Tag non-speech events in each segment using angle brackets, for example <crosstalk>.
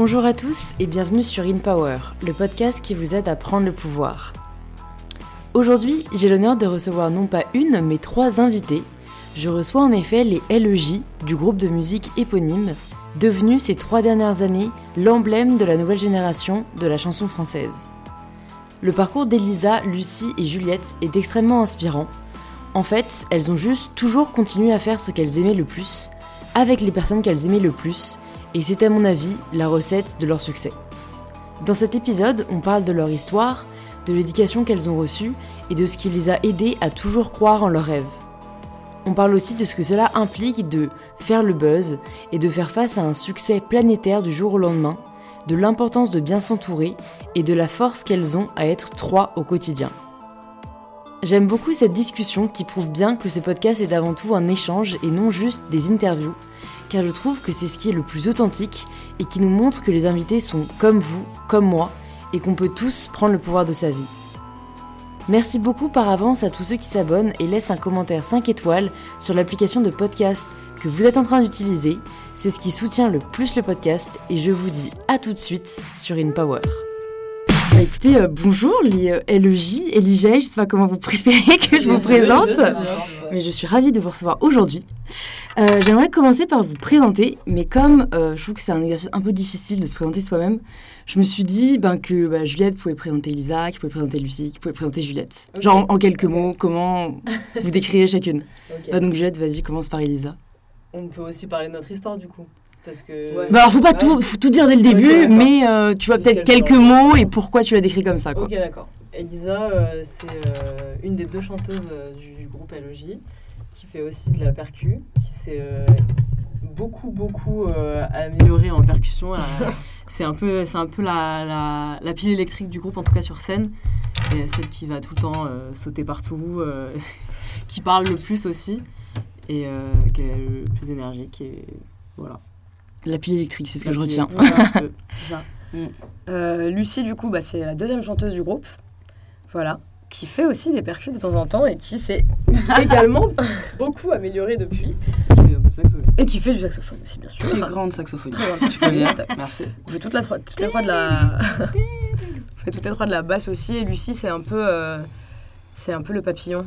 Bonjour à tous et bienvenue sur In Power, le podcast qui vous aide à prendre le pouvoir. Aujourd'hui, j'ai l'honneur de recevoir non pas une, mais trois invités. Je reçois en effet les LEJ du groupe de musique éponyme, devenu ces trois dernières années l'emblème de la nouvelle génération de la chanson française. Le parcours d'Elisa, Lucie et Juliette est extrêmement inspirant. En fait, elles ont juste toujours continué à faire ce qu'elles aimaient le plus, avec les personnes qu'elles aimaient le plus, et c'est à mon avis la recette de leur succès. Dans cet épisode, on parle de leur histoire, de l'éducation qu'elles ont reçue et de ce qui les a aidées à toujours croire en leurs rêves. On parle aussi de ce que cela implique de faire le buzz et de faire face à un succès planétaire du jour au lendemain, de l'importance de bien s'entourer et de la force qu'elles ont à être trois au quotidien. J'aime beaucoup cette discussion qui prouve bien que ce podcast est avant tout un échange et non juste des interviews, car je trouve que c'est ce qui est le plus authentique et qui nous montre que les invités sont comme vous, comme moi, et qu'on peut tous prendre le pouvoir de sa vie. Merci beaucoup par avance à tous ceux qui s'abonnent et laissent un commentaire 5 étoiles sur l'application de podcast que vous êtes en train d'utiliser. C'est ce qui soutient le plus le podcast et je vous dis à tout de suite sur InPower. Bah écoutez, euh, bonjour les euh, LEJ, Elijah, je sais pas comment vous préférez que je vous présente, <laughs> mais je suis ravie de vous recevoir aujourd'hui. Euh, J'aimerais commencer par vous présenter, mais comme je trouve que c'est un exercice un peu difficile de se présenter soi-même, je me suis dit ben, que bah, Juliette pouvait présenter Lisa, qui pouvait présenter Lucie, qui pouvait présenter Juliette. Genre en, en quelques mots, comment vous décrivez chacune. <laughs> Bah, Donc Juliette, vas-y, commence par Elisa. On peut aussi parler de notre histoire du coup. Parce que. Ouais. Bah alors faut pas Ouais. tout, faut tout dire dès le début, mais euh, tu vois peut-être quelques mots. et pourquoi tu l'as décrit comme ça. Quoi. Ok, d'accord. Elisa, euh, c'est euh, une des deux chanteuses euh, du, du groupe LOJ qui fait aussi de la percu, qui s'est euh, beaucoup, beaucoup euh, améliorée en percussion. <laughs> C'est un peu, c'est un peu la, la, la pile électrique du groupe, en tout cas sur scène. Et celle qui va tout le temps euh, sauter partout, euh, <laughs> qui parle le plus aussi, et euh, qui est le plus énergique. Et voilà. La pile électrique, c'est ce que je retiens. <laughs> ça. Euh, Lucie, du coup, bah, c'est la deuxième chanteuse du groupe. Voilà. Qui fait aussi des percus de temps en temps et qui s'est <laughs> également beaucoup améliorée depuis. Et qui fait du saxophone aussi, bien sûr. Très Enfin, grande saxophoniste. très grande saxophoniste. Merci. On fait toute la, tro- toutes les trois de la. <laughs> On fait toutes les trois de la basse aussi. Et Lucie, c'est un peu. euh, C'est un peu le papillon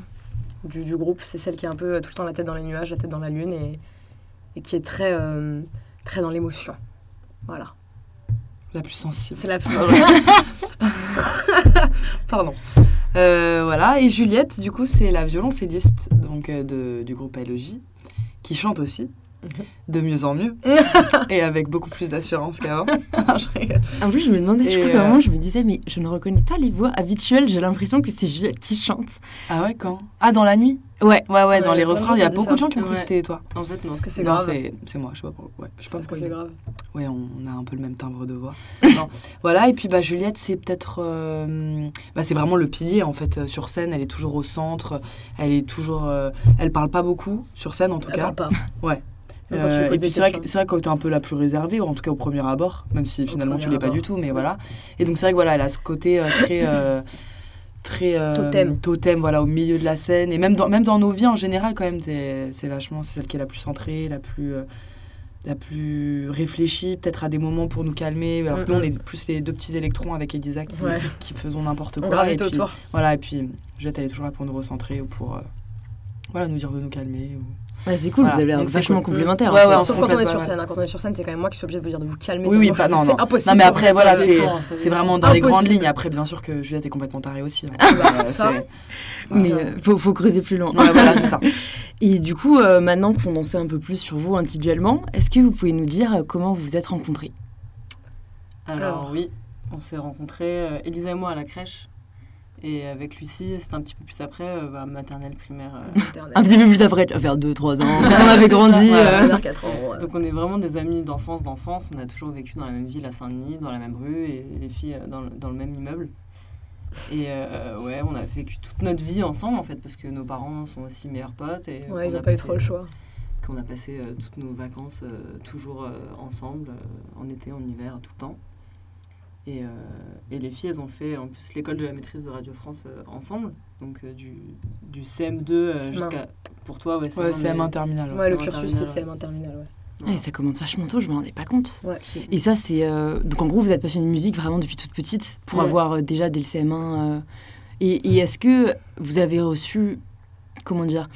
du, du groupe. C'est celle qui est un peu tout le temps la tête dans les nuages, la tête dans la lune et, et qui est très, euh, très dans l'émotion. Voilà. La plus sensible. C'est la <laughs> <laughs> Pardon. Euh, voilà. Et Juliette, du coup, c'est la violoncelliste donc, euh, de, du groupe LOJ, qui chante aussi, Mhm. de mieux en mieux, <laughs> et avec beaucoup plus d'assurance qu'avant. En plus, je me demandais, je crois euh, moment, je me disais, mais je ne reconnais pas les voix habituelles, j'ai l'impression que c'est Juliette qui chante. ah ouais, quand? Ah, dans la nuit? Ouais, Ouais, ouais, dans les refrains, il y a beaucoup de gens qui ont cru que c'était toi. En fait, non. Parce que c'est grave. c'est c'est moi, je sais pas pourquoi. Ouais, je sais pas Parce que pourquoi. c'est grave. Ouais, on a un peu le même timbre de voix. <laughs> Voilà, et puis bah, Juliette, c'est peut-être. euh, bah, c'est vraiment le pilier en fait. euh, Sur scène, elle est toujours au centre. Elle est toujours. euh, elle parle pas beaucoup, sur scène en tout Elle cas. parle pas. Ouais. Euh, et puis c'est vrai, vrai que tu es un peu la plus réservée, ou en tout cas au premier abord, même si finalement tu l'es pas du tout, mais voilà. Et donc c'est vrai que voilà, elle a ce côté euh, très. euh, <laughs> très euh, Totem. totem voilà au milieu de la scène et même dans même dans nos vies en général quand même c'est c'est vachement c'est celle qui est la plus centrée la plus euh, la plus réfléchie peut-être à des moments pour nous calmer alors que nous on est plus les deux petits électrons avec Elisa qui, Ouais. qui faisons n'importe quoi et puis, autour. voilà et puis Juliette elle est toujours là pour nous recentrer ou pour euh, voilà nous dire de nous calmer ou... Ouais, c'est cool, Voilà, vous avez l'air vachement cool. complémentaires. Ouais, ouais, on se Sauf quand on est sur scène. hein. Quand on est sur scène, c'est quand même moi qui suis obligée de vous dire de vous calmer. Oui, oui, pas- non, c'est non. impossible. non mais après voilà c'est vraiment dans les grandes lignes après bien sûr que Juliette est complètement tarée aussi hein. Euh, Ça. c'est- Mais Ça. euh, faut, faut creuser plus loin. Ouais, voilà c'est ça <laughs> Et du coup, euh, maintenant qu'on en sait un peu plus sur vous individuellement, est-ce que vous pouvez nous dire euh, comment vous vous êtes rencontrés? Alors, Alors. oui, on s'est rencontrés, euh, Elisa et moi, à la crèche. Et avec Lucie, c'était un petit peu plus après, euh, bah, maternelle, primaire. euh. Un petit peu plus après, vers 2-3 ans, <laughs> on avait grandi. Ouais, euh, ans, ouais. Donc on est vraiment des amis d'enfance, d'enfance. On a toujours vécu dans la même ville à Saint-Denis, dans la même rue, et les filles dans le, dans le même immeuble. Et euh, ouais, on a vécu toute notre vie ensemble, en fait, parce que nos parents sont aussi meilleurs potes. Et Ouais, ils qu'on n'ont a pas eu passé- trop le choix. Qu'on a passé euh, toutes nos vacances euh, toujours euh, ensemble, euh, en été, en hiver, tout le temps. Et, euh, et les filles, elles ont fait en plus l'école de la maîtrise de Radio France euh, ensemble, donc euh, du, du CM2 euh, CM1. jusqu'à. Pour toi, ouais, ouais CM1, c'est mais- M1 terminal ouais. Ouais, le cursus, c'est terminale, CM1 terminal, ouais. Ouais, ça commence vachement tôt, je me rendais pas compte. Ouais. Et ça, c'est. euh, Donc en gros, vous êtes passionné de musique vraiment depuis toute petite, pour Ouais. avoir déjà dès le CM1. euh, Et, et est-ce que vous avez reçu, comment dire,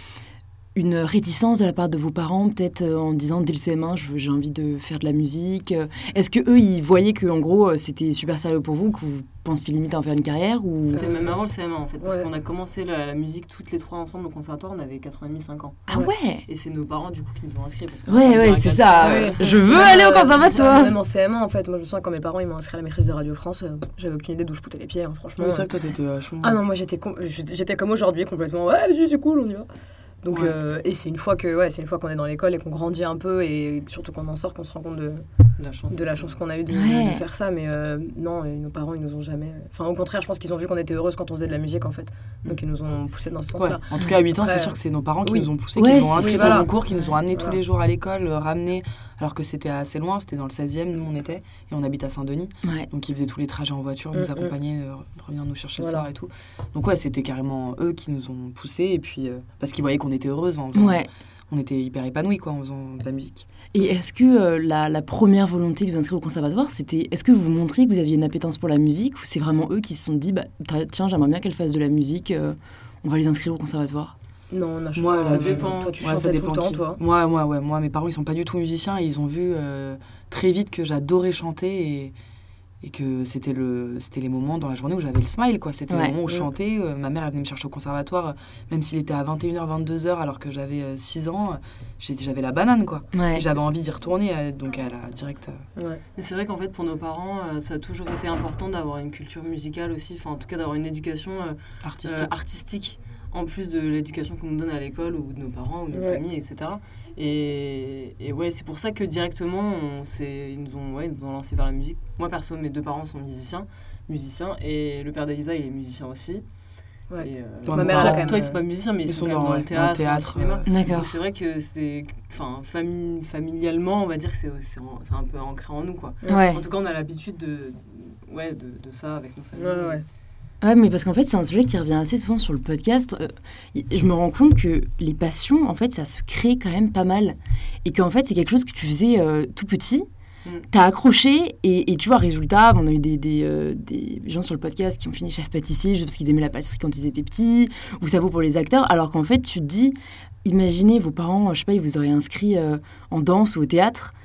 une réticence de la part de vos parents, peut-être euh, en disant dès le CM1, je veux- j'ai envie de faire de la musique euh, Est-ce que eux, ils voyaient que en gros, euh, c'était super sérieux pour vous, que vous pensiez limite à en faire une carrière ou... C'était même avant le CM1 en fait, parce Ouais. qu'on a commencé la, la musique toutes les trois ensemble au conservatoire, on avait 4 ans et demi, 5 ans. Ah ouais Et c'est nos parents du coup qui nous ont inscrits. Parce Ouais, ouais, c'est ça. Ouais. Je veux aller au conservatoire. Même en CM1, en fait, moi je me sens quand mes parents ils m'ont inscrit à la maîtrise de Radio France, euh, j'avais aucune idée d'où je foutais les pieds, hein, franchement. C'est vrai que toi, t'étais vachement. Ah non, moi j'étais com- comme aujourd'hui, complètement. Ouais, vas-y, c'est cool, on y va. Donc, Ouais. euh, et c'est une fois que, ouais, c'est une fois qu'on est dans l'école et qu'on grandit un peu et surtout qu'on en sort qu'on se rend compte de, La chance. de la chance qu'on a eu de, Ouais. de faire ça. Mais euh, non, et nos parents ils nous ont jamais. Enfin, au contraire, je pense qu'ils ont vu qu'on était heureuse quand on faisait de la musique en fait. Donc ils nous ont poussé dans ce Ouais. sens-là. En tout cas, à 8 ans, c'est sûr que c'est nos parents qui oui. nous ont poussés, Ouais, qui nous ont oui, au voilà. concours, qui nous ont amenés tous les jours à l'école, euh, ramenés, alors que c'était assez loin, c'était dans le 16e, nous on était, et on habite à Saint-Denis. Ouais. Donc ils faisaient tous les trajets en voiture, Mm, nous mm. accompagner, euh, revenir nous chercher Voilà. le soir et tout. Donc ouais, c'était carrément eux qui nous ont poussés, et puis euh, parce qu'ils voyaient qu'on était heureuses, en faisant- Ouais. on était hyper épanouis quoi, en faisant de la musique. Et est-ce que euh, la, la première volonté de vous inscrire au conservatoire, c'était est-ce que vous montriez que vous aviez une appétence pour la musique ou c'est vraiment eux qui se sont dit bah, tiens j'aimerais bien qu'elle fasse de la musique, euh, on va les inscrire au conservatoire? Non. Moi, ça dépend. Toi, tu Ouais, chantais tout le temps, qui. toi. Moi, moi, ouais, moi, mes parents, ils sont pas du tout musiciens et ils ont vu euh, très vite que j'adorais chanter et, et que c'était le, c'était les moments dans la journée où j'avais le smile, quoi. C'était Ouais. les moments où je Mm. chantais. euh, ma mère, elle venait me chercher au conservatoire, euh, même s'il était à 21h, 22h, alors que j'avais 6 ans, j'avais la banane, quoi. Ouais. J'avais envie d'y retourner, euh, donc elle a direct. euh, c'est vrai qu'en fait, pour nos parents, euh, ça a toujours été important d'avoir une culture musicale aussi, enfin en tout cas d'avoir une éducation euh, artistique. euh, artistique, en plus de l'éducation qu'on nous donne à l'école ou de nos parents ou de nos Ouais. familles, etc. Et, et ouais, c'est pour ça que directement, on ils, nous ont, ouais, ils nous ont lancé vers la musique. Moi perso, mes deux parents sont musiciens, musiciens et le père d'Elisa, il est musicien aussi. Ouais. Et, euh, Ma toi, mère, elle a quand même, toi, ils sont pas musiciens, mais ils, ils sont, sont quand même dans- ouais, le dans théâtre, le théâtre, dans le cinéma. euh, D'accord. C'est vrai que c'est, enfin, famille, familialement, on va dire que c'est, un peu ancré en nous, quoi. Ouais. En tout cas, on a l'habitude de, ouais, de, de ça avec nos familles. Ouais, ouais. Ouais, mais parce qu'en fait, c'est un sujet qui revient assez souvent sur le podcast. Euh, je me rends compte que les passions, en fait, ça se crée quand même pas mal. Et qu'en fait, c'est quelque chose que tu faisais euh, tout petit. Mm. T'as accroché et, et tu vois, résultat, on a eu des, des, euh, des gens sur le podcast qui ont fini chef pâtissier juste parce qu'ils aimaient la pâtisserie quand ils étaient petits, ou ça vaut pour les acteurs, alors qu'en fait, tu te dis, imaginez vos parents, je sais pas, ils vous auraient inscrit en danse ou au théâtre.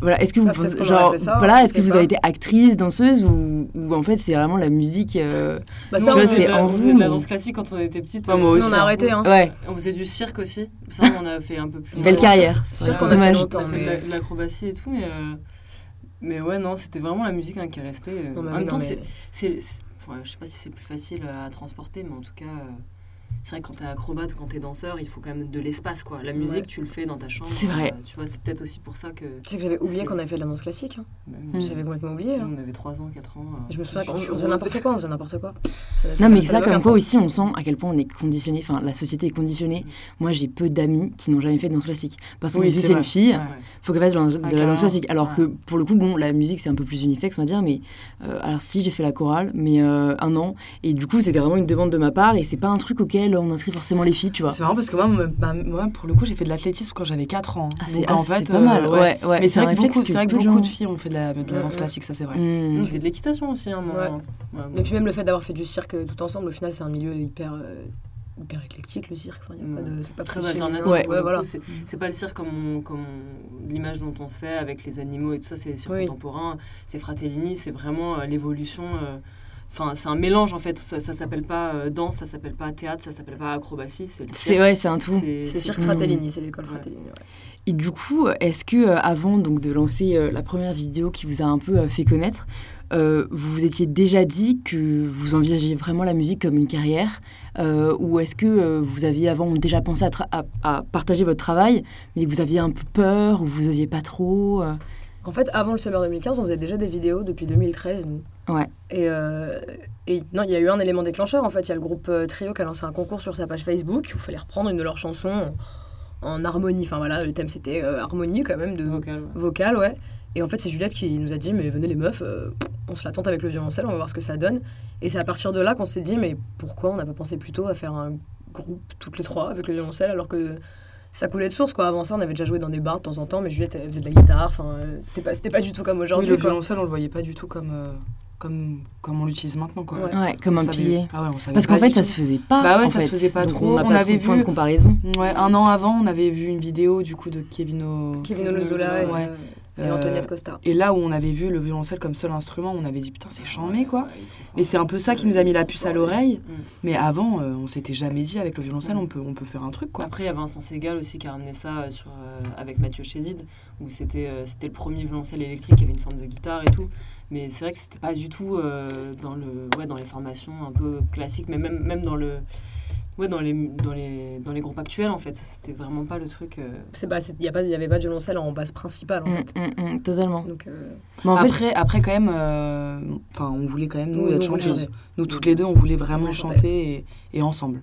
Voilà, est-ce que vous pensez- aurait genre, ça, voilà, est-ce que vous pas. avez été actrice, danseuse ou, ou en fait c'est vraiment la musique euh, Bah, ça, on tu vois, on, faisait c'est de la- en on vous, faisait de la danse classique quand on était petite. Ouais, euh, aussi, on a hein. arrêté. Hein. Ouais, On faisait du cirque aussi. Ça, on a fait un peu plus. belle carrière. C'est sûr Ouais. qu'on a fait Dommage. On longtemps. a fait de mais- la- de l'acrobatie et tout, mais, euh, mais ouais, non, c'était vraiment la musique hein, qui est restée. euh. Non, en même temps, mais- c'est, c'est, c'est- enfin, je sais pas si c'est plus facile à transporter, mais en tout cas, euh, c'est vrai que quand t'es acrobate ou quand t'es danseur, il faut quand même de l'espace, quoi. La musique, Ouais. tu le fais dans ta chambre. C'est vrai. euh, tu vois, c'est peut-être aussi pour ça que. Tu sais que j'avais oublié qu'on avait fait de la danse classique. hein. Mm. J'avais complètement oublié. là. nous, on avait 3 ans, 4 ans. euh, Je me souviens je qu'on faisait n'importe quoi, on faisait n'importe quoi. Ça- Non, mais ça, comme quoi aussi, on sent à quel point on est conditionné, enfin, la société est conditionnée. Moi, j'ai peu d'amis qui n'ont jamais fait de danse classique. Parce qu'on Oui, dit, c'est une fille, Ouais. faut qu'elle fasse de la, danse classique. Alors que, pour le coup, bon, la musique, c'est un peu plus unisexe, on va dire, mais euh, alors si, j'ai fait la chorale, mais un an. Et du coup, c'était vraiment une demande de ma part, et c'est pas un truc auquel on inscrit forcément les filles, tu vois. C'est marrant parce que moi, bah, moi, pour le coup, j'ai fait de l'athlétisme quand j'avais 4 ans. Ah, c'est ah, en c'est fait, pas mal, euh, ouais, ouais. Mais c'est vrai que beaucoup, c'est vrai que beaucoup gens- de filles ont fait de la, de la Ouais, danse ouais. classique, ça c'est vrai. Nous, c'est de l'équitation aussi, hein, moi. Ouais. Ouais, Et puis même le fait d'avoir fait du cirque tout ensemble, au final, c'est un milieu hyper, euh, hyper éclectique, le cirque. Enfin, de, c'est pas très alternatif. Ouais. Ouais, voilà. C'est- pas le cirque comme, on- comme l'image dont on se fait avec les animaux et tout ça, c'est le cirque Oui. contemporain, c'est Fratellini, c'est vraiment euh, l'évolution. euh, Enfin, c'est un mélange en fait. Ça, ça s'appelle pas euh, danse, ça s'appelle pas théâtre, ça s'appelle pas acrobatie. C'est le C'est cirque. ouais, c'est un tout. C'est- cirque. Fratellini, c'est l'école Ouais. Fratellini. ouais. Et du coup, est-ce que euh, avant donc de lancer euh, la première vidéo qui vous a un peu euh, fait connaître, euh, vous vous étiez déjà dit que vous envisagiez vraiment la musique comme une carrière, euh, ou est-ce que euh, vous aviez avant déjà pensé à, tra- à- à partager votre travail, mais que vous aviez un peu peur ou vous osiez pas trop euh? En fait, avant le Summer 2015, on faisait déjà des vidéos depuis 2013, nous. Ouais. Et, euh, et non, il y a eu un élément déclencheur. En fait, il y a le groupe euh, Trio qui a lancé un concours sur sa page Facebook où il fallait reprendre une de leurs chansons en, en harmonie. Enfin voilà, le thème c'était euh, harmonie quand même, de vocal. ouais. vocal, ouais. Et en fait, c'est Juliette qui nous a dit Mais venez les meufs, euh, on se la tente avec le violoncelle, on va voir ce que ça donne. Et c'est à partir de là qu'on s'est dit Mais pourquoi on n'a pas pensé plutôt à faire un groupe toutes les trois avec le violoncelle alors que ça coulait de source quoi. Avant ça, on avait déjà joué dans des bars de temps en temps, mais Juliette elle faisait de la guitare. Enfin, euh, c'était pas, c'était pas du tout comme Oui, aujourd'hui. le quoi. violoncelle, on le voyait pas du tout comme, euh, comme, comme on l'utilise maintenant. Quoi. Ouais. Ouais, comme On un savait- pilier. Ah ouais, on savait Parce qu'en fait, ça tout. se faisait pas. Bah ouais, en ça se fait. faisait pas Donc, trop. On, a On pas avait trop de point vu- de comparaison. Ouais, un an avant, on avait vu une vidéo du coup de Kevin O. Kevin Ouais. Et Euh, Antoniette Costa. Et là où on avait vu le violoncelle comme seul instrument, on avait dit putain, c'est charmé quoi. Et c'est un peu ça qui nous a mis la puce à l'oreille. Mm. Mais avant, euh, on s'était jamais dit avec le violoncelle, Mm. on peut, on peut faire un truc quoi. Après, il y a Vincent Segal aussi qui a ramené ça euh, sur, euh, avec Mathieu Chézid, où c'était euh, c'était le premier violoncelle électrique qui avait une forme de guitare et tout. Mais c'est vrai que c'était pas du tout euh, dans, le, ouais, dans les formations un peu classiques, mais même, même dans, le, ouais, dans, les, dans, les, dans les groupes actuels en fait. C'était vraiment pas le truc. euh, C'est pas, il y a pas, y avait pas de violoncelle en basse principale en Mm, fait. mm, mm, totalement. Donc, euh, Mais en fait, Après, après quand même, euh, enfin, on voulait quand même nous être chanteuses. toutes les deux, on voulait vraiment chanter et, et ensemble.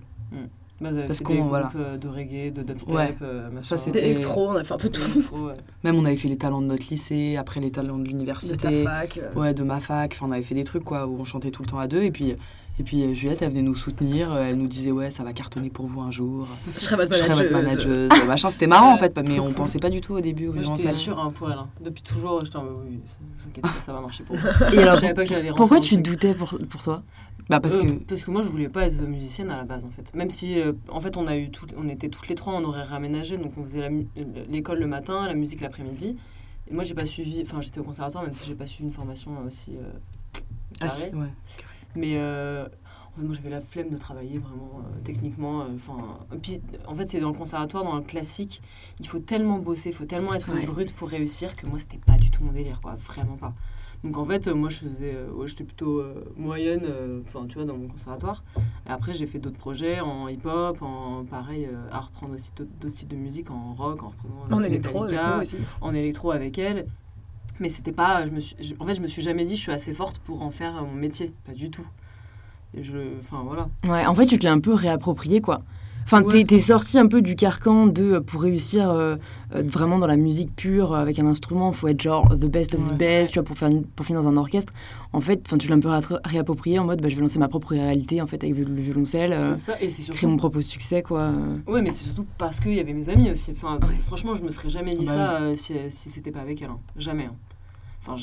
bah, Parce fait qu'on- voilà. euh, de reggae, de dubstep, Ouais. euh, machin. Ça, c'était- d'électro, on a fait un peu tout. Électro, ouais. Même on avait fait les talents de notre lycée, après les talents de De ta l'université. fac. euh. Ouais, de ma fac. Enfin, on avait fait des trucs quoi où on chantait tout le temps à deux. Et puis, et puis euh, Juliette, elle venait nous soutenir. euh, Elle nous disait ouais, ça va cartonner pour vous un jour. Je serais votre Je serai votre manageuse. manageuse. machin, c'était marrant en fait, mais on pensait pas du tout au début Moi, j'étais sûre un poil. hein. Depuis toujours, j'étais en mode, oui, vous inquiétez pas, ça va marcher pour et alors, Je savais pas que j'allais pourquoi tu doutais pour, pour toi? Bah parce Euh, que parce que moi je voulais pas être musicienne à la base en fait. Même si euh, en fait on a eu tout, on était toutes les trois en horaire aménagé donc on faisait l'école le matin, la musique l'après-midi. Et moi j'ai pas suivi, enfin j'étais au conservatoire même si j'ai pas suivi une formation aussi euh, ah, carrée. si, ouais. Mais euh, en fait, moi j'avais la flemme de travailler vraiment euh, techniquement. euh, Enfin, puis en fait c'est dans le conservatoire, dans le classique, il faut tellement bosser, il faut tellement être Ouais. une brute pour réussir que moi c'était pas du tout mon délire quoi, vraiment pas. Donc en fait euh, moi je faisais, euh, ouais, j'étais plutôt euh, moyenne, enfin tu vois dans mon conservatoire. Et après j'ai fait d'autres projets en hip-hop, en pareil à reprendre aussi d'autres styles de musique, en rock, en reprenant En électro avec Metallica, nous aussi. en électro avec elle. Mais c'était pas. Je me suis, en fait, je me suis jamais dit je suis assez forte pour en faire mon métier. Pas du tout. Et je. Enfin, voilà. Ouais, en fait, tu te l'as un peu réapproprié, quoi. Enfin, Ouais. t'es, sorti un peu du carcan de euh, pour réussir euh, euh, vraiment dans la musique pure avec un instrument, faut être genre the best of Ouais. the best, tu vois, pour faire une- pour finir dans un orchestre. En fait, enfin, tu l'as un peu réapproprié en mode, bah, je vais lancer ma propre réalité en fait avec le, le violoncelle, euh, c'est ça. Et c'est créer mon propre succès, quoi. Ouais, mais c'est surtout parce qu'il y avait mes amis aussi. Enfin, Ouais. franchement, je me serais jamais dit Bah ça euh, si, si c'était pas avec elle. hein. Jamais. hein. Enfin,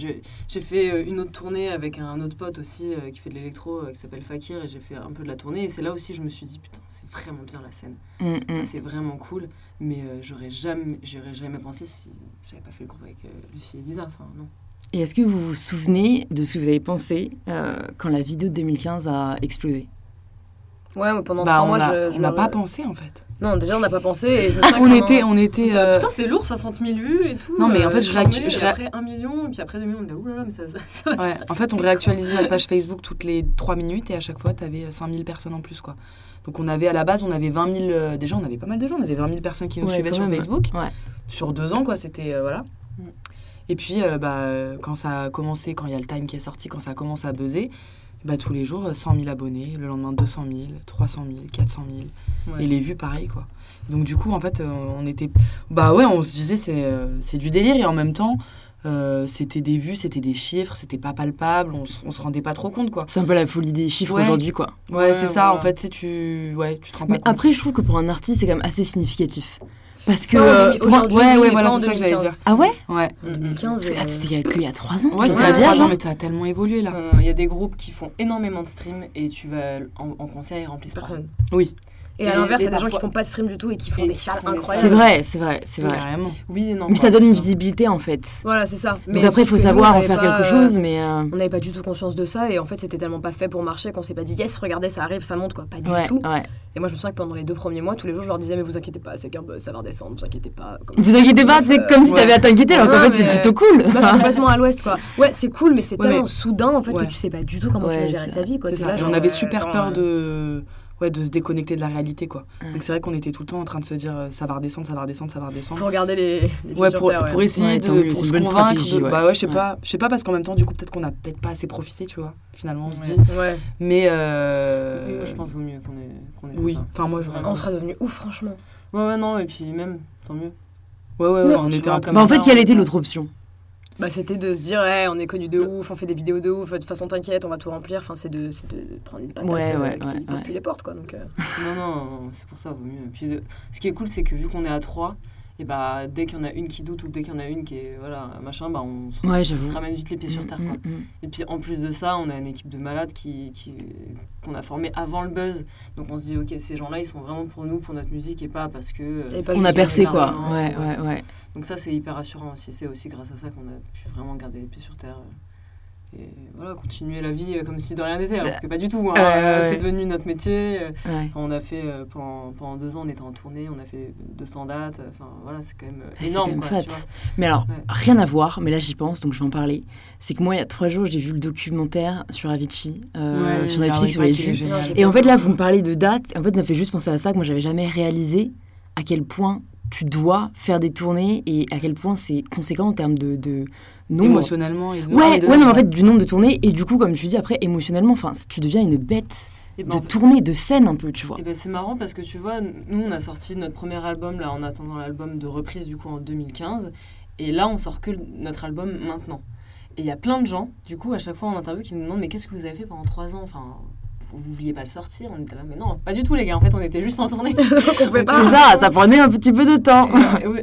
j'ai fait euh, une autre tournée avec un autre pote aussi euh, qui fait de l'électro euh, qui s'appelle Fakir et j'ai fait un peu de la tournée. Et c'est là aussi je me suis dit putain c'est vraiment bien la scène. Mm, ça mm. c'est vraiment cool. Mais euh, j'aurais jamais j'aurais jamais pensé si j'avais pas fait le groupe avec euh, Lucie et Lisa. Enfin non. Et est-ce que vous vous souvenez de ce que vous avez pensé euh, quand la vidéo de 2015 a explosé? Ouais, mais pendant bah, trois on mois, a- je, on n'a pas pensé en fait. Non, déjà, on n'a pas pensé. Et je me souviens que On était, on était. euh, putain c'est lourd 60 000 vues et tout Non, mais en euh, fait, réactu- je et ré- après 1 million et puis après 2 millions on dit oulala mais ça, ça, ça va Ouais, ça- en fait, on réactualisait notre page Facebook toutes les 3 minutes et à chaque fois, tu avais 5000 personnes en plus. quoi. Donc, on avait à la base, on avait 20 000. euh, déjà, on avait pas mal de gens, on avait 20 000 personnes qui nous Ouais, suivaient sur même. Facebook. Ouais. Sur deux ans, quoi, c'était. euh, voilà. Mm. Et puis, euh, bah, euh, quand ça a commencé, quand il y a le time qui est sorti, quand ça a commencé à buzzer, bah, tous les jours, euh, 100 000 abonnés, le lendemain 200 000, 300 000, 400 000. Ouais. Et les vues, pareil, quoi. Donc, du coup, en fait, euh, on était. Bah ouais, on se disait, c'est euh, c'est du délire et en même temps. euh, c'était des vues, c'était des chiffres, c'était pas palpable, on, s- on se rendait pas trop compte quoi. C'est un peu la folie des chiffres Ouais. aujourd'hui, quoi. Ouais, Ouais, c'est ça, voilà. en fait, tu, ouais, tu te rends pas Mais compte. après, je trouve que pour un artiste, c'est quand même assez significatif. Parce que. Euh, aujourd'hui, ouais, ouais, voilà, c'est ça que j'allais 2015. dire. Ah ouais Ouais, En 2015, Parce que, ah, euh, C'était il y a que il y a 3 ans. ouais, c'est vois, à dire, 3 ans, mais t'as tellement évolué là. Euh, Il y a des groupes qui font énormément de streams et tu vas en, en concert ils remplissent pas. Personne. Oui, Et à l'inverse, il y a des gens qui font pas de stream du tout et qui font Et des qui salles font des incroyables. C'est vrai, c'est vrai, c'est vrai. carrément. Oui non. Mais quoi. ça donne une visibilité en fait. Voilà, c'est ça. Donc Mais après, il faut nous, savoir en faire pas, quelque chose, mais. euh, On n'avait pas du tout conscience de ça et en fait c'était tellement pas fait pour marcher qu'on s'est pas dit yes regardez ça arrive ça monte quoi pas du Ouais, tout ouais. et moi je me souviens que pendant les deux premiers mois tous les jours je leur disais mais vous inquiétez pas c'est qu'un buzz ça va redescendre vous inquiétez pas Comme- Vous inquiétez pas, c'est comme si t'avais à t'inquiéter alors qu'en fait c'est plutôt cool. complètement à l'ouest quoi ouais c'est cool mais c'est tellement soudain en fait que tu sais pas du tout comment tu vas gérer ta vie quoi on avait euh, super peur euh, de, ouais, de se déconnecter de la réalité quoi. Ouais. Donc c'est vrai qu'on était tout le temps en train de se dire euh, ça va redescendre, ça va redescendre, ça va redescendre. pour regarder les, les Ouais, pour, terre, ouais. pour essayer Ouais, de pour se convaincre de- ouais. bah ouais je sais Ouais. pas je sais pas parce qu'en même temps du coup peut-être qu'on a peut-être pas assez profité tu vois finalement on se dit ouais mais euh, moi, je pense qu'il vaut mieux qu'on ait, qu'on ait oui enfin moi je Vraiment. on sera devenu ouf franchement Ouais, ouais, non, et puis même, tant mieux. ouais ouais, ouais, Ouais, on était un peu comme Bah, en fait, quelle était l'autre option? Bah, c'était de se dire, ouais, on est connu de ouf, on fait des vidéos de ouf, de toute façon, t'inquiète, on va tout remplir. Enfin, c'est de, c'est de prendre une patate Ouais, euh, ouais, qui ouais, passe ouais. plus les portes, quoi. Donc, euh, <laughs> Non, non, c'est pour ça, vaut mieux. Puis, de- ce qui est cool, c'est que vu qu'on est à trois, et bah, dès qu'il y en a une qui doute ou dès qu'il y en a une qui est, voilà, machin, bah, on, se- Ouais, on j'avoue. se ramène vite les pieds sur terre, Mm, quoi. mm, mm. Et puis en plus de ça, on a une équipe de malades qui, qui, qu'on a formée avant le buzz. Donc on se dit, ok, ces gens-là, ils sont vraiment pour nous, pour notre musique et pas parce que. euh, Et pas On a percé, quoi. Ouais, ouais, ouais. Donc ça, c'est hyper rassurant aussi. C'est aussi grâce à ça qu'on a pu vraiment garder les pieds sur terre. Et voilà, continuer la vie euh, comme si de rien n'était, alors que pas du tout. hein. Ouais. C'est devenu notre métier. Euh. On a fait, euh, pendant, pendant deux ans, on était en tournée, on a fait 200 dates. Enfin voilà, c'est quand même euh, énorme. quand même quoi, fat. tu vois. Mais alors, Ouais. rien à voir, mais là j'y pense, donc je vais en parler. C'est que moi, il y a trois jours, j'ai vu le documentaire sur Avicii, euh, sur l'avez qu'il est vu. Et en fait, là, vous me parlez de date. En fait, ça me fait juste penser à ça que moi, j'avais jamais réalisé à quel point tu dois faire des tournées et à quel point c'est conséquent en termes de, de nombre. émotionnellement et Ouais, de- ouais, non, mais en fait, du nombre de tournées et du coup, comme tu dis, après, émotionnellement, enfin, tu deviens une bête Et ben, de en fait- tournée, de scène un peu, tu vois. Et ben c'est marrant parce que tu vois, nous on a sorti notre premier album là en attendant l'album de reprise du coup en 2015 et là on sort que notre album maintenant. Et il y a plein de gens, du coup à chaque fois en interview qui nous demandent mais qu'est-ce que vous avez fait pendant trois ans? Enfin, vous vouliez pas le sortir On était là mais non, pas du tout les gars, en fait on était juste en tournée. <laughs> Pas. C'est ça, ça prenait un petit peu de temps.